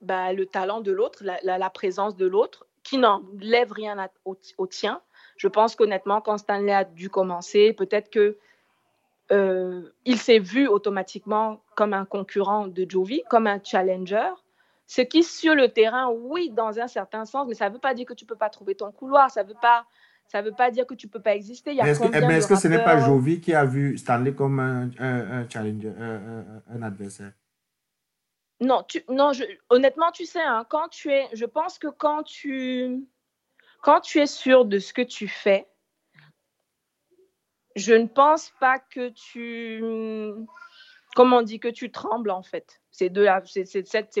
bah, le talent de l'autre, la, présence de l'autre, qui n'enlève rien au, tien. Je pense qu'honnêtement, quand Stanley a dû commencer, peut-être que euh, il s'est vu automatiquement comme un concurrent de Jovi, comme un challenger. Ce qui, sur le terrain, oui, dans un certain sens, mais ça ne veut pas dire que tu ne peux pas trouver ton couloir, ça ne veut pas ça ne veut pas dire que tu ne peux pas exister. Est-ce que, ce n'est pas Jovi qui a vu Stanley comme un, un, challenger, un, adversaire? Non, tu, non je, honnêtement, tu sais, hein, quand tu es, je pense que quand tu, quand tu es sûr de ce que tu fais, je ne pense pas que tu, comment on dit, que tu trembles en fait. C'est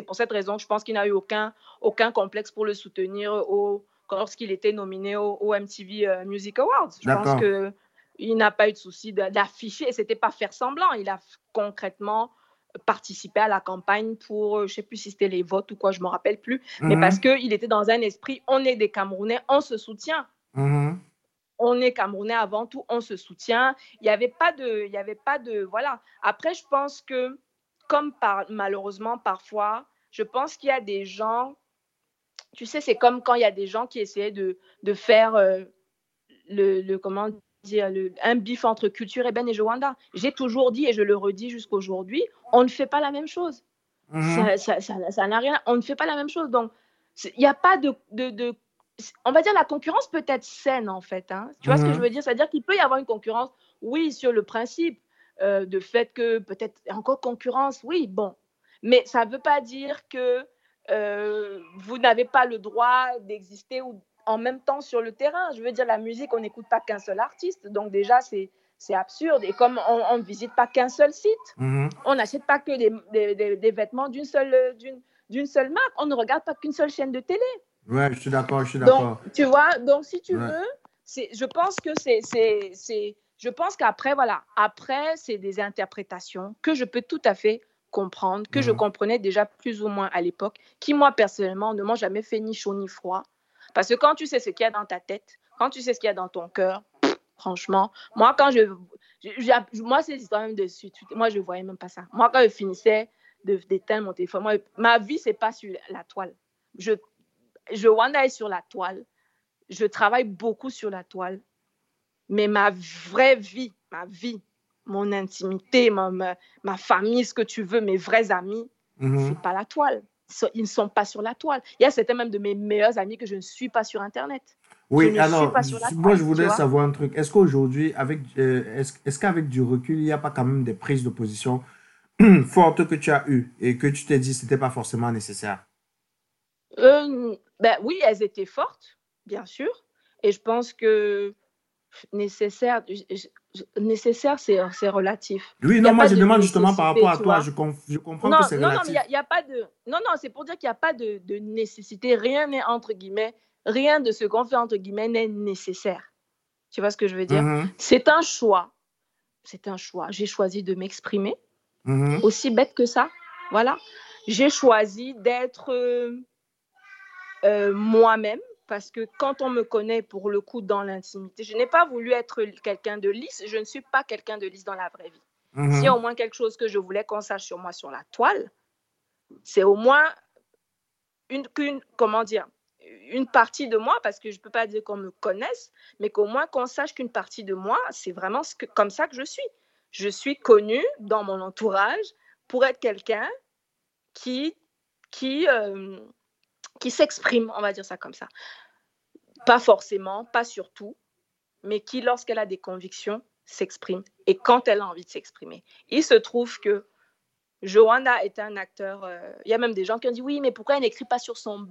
pour cette raison que je pense qu'il n'a eu aucun, aucun complexe pour le soutenir au lorsqu'il était nominé au, MTV euh, Music Awards. Je pense qu'il n'a pas eu de souci d'afficher, et c'était pas faire semblant, il a concrètement participé à la campagne pour, euh, je sais plus si c'était les votes ou quoi, je me rappelle plus, mais mhm. parce qu'il était dans un esprit, on est des Camerounais, on se soutient. Mhm. On est Camerounais avant tout, on se soutient. Il n'y avait pas de, il y avait pas de, voilà. Après, je pense que, comme par, malheureusement parfois, je pense qu'il y a des gens tu sais, c'est comme quand il y a des gens qui essayaient de, de faire euh, le, le, comment dire, le, un bif entre culture et Ben et Joanda. J'ai toujours dit, et je le redis jusqu'aujourd'hui, on ne fait pas la même chose. Mhm. Ça n'a rien. On ne fait pas la même chose. Donc, il n'y a pas de, de, de, On va dire la concurrence peut être saine, en fait. Hein. Tu vois ce que je mhm. veux dire? C'est-à-dire qu'il peut y avoir une concurrence, oui, sur le principe euh, de fait que peut-être encore concurrence, oui, bon. Mais ça ne veut pas dire que euh, vous n'avez pas le droit d'exister en même temps sur le terrain. Je veux dire, la musique, on n'écoute pas qu'un seul artiste. Donc déjà, c'est c'est absurde. Et comme on ne visite pas qu'un seul site, mhm. on n'achète pas que des, des, des, vêtements d'une seule, d'une seule marque, on ne regarde pas qu'une seule chaîne de télé. Ouais, je suis d'accord, je suis d'accord. Tu vois, donc si tu veux, je pense que c'est, je pense qu'après, voilà, après, c'est des interprétations que je peux tout à fait comprendre, que je mhm. comprenais déjà plus ou moins à l'époque, qui moi personnellement ne m'ont jamais fait ni chaud ni froid. Parce que quand tu sais ce qu'il y a dans ta tête, quand tu sais ce qu'il y a dans ton cœur, franchement, moi quand je, moi c'est l'histoire même de suite, moi je voyais même pas ça. Moi quand je finissais d'éteindre mon téléphone, moi, ma vie c'est pas sur la toile. Je, je wanda sur la toile, je travaille beaucoup sur la toile, mais ma vraie vie, ma vie, mon intimité, ma, ma, famille, ce que tu veux, mes vrais amis, mhm. c'est pas la toile. Ils ne sont pas sur la toile. Il y a certains même de mes meilleurs amis que je ne suis pas sur Internet. Oui, alors, moi, je voudrais savoir un truc. Est-ce qu'aujourd'hui, avec, euh, est-ce, qu'avec du recul, il n'y a pas quand même des prises de position fortes que tu as eues et que tu t'es dit que ce n'était pas forcément nécessaire? Euh, ben, Oui, elles étaient fortes, bien sûr. Et je pense que nécessaire, nécessaire, c'est relatif. Oui, non, moi je demande justement par rapport à toi, je, je, comprends que c'est relatif. Non, non, il n'y a, pas de... Non, non, c'est pour dire qu'il n'y a pas de, de nécessité, rien n'est entre guillemets, rien de ce qu'on fait entre guillemets n'est nécessaire. Tu vois ce que je veux dire? Mm-hmm. C'est un choix. C'est un choix. J'ai choisi de m'exprimer, mm-hmm. aussi bête que ça. Voilà. J'ai choisi d'être euh, euh, moi-même parce que quand on me connaît pour le coup dans l'intimité, je n'ai pas voulu être quelqu'un de lisse, je ne suis pas quelqu'un de lisse dans la vraie vie. S'il y a au moins quelque chose que je voulais qu'on sache sur moi sur la toile, c'est au moins une, comment dire, une partie de moi, parce que je ne peux pas dire qu'on me connaisse, mais qu'au moins qu'on sache qu'une partie de moi, c'est vraiment ce que, comme ça que je suis. Je suis connue dans mon entourage pour être quelqu'un qui, qui, euh, qui s'exprime, on va dire ça comme ça. Pas forcément, pas surtout, mais qui, lorsqu'elle a des convictions, s'exprime et quand elle a envie de s'exprimer. Il se trouve que Johanna est un acteur. Euh, il y a même des gens qui ont dit oui, mais pourquoi elle n'écrit pas sur son blog?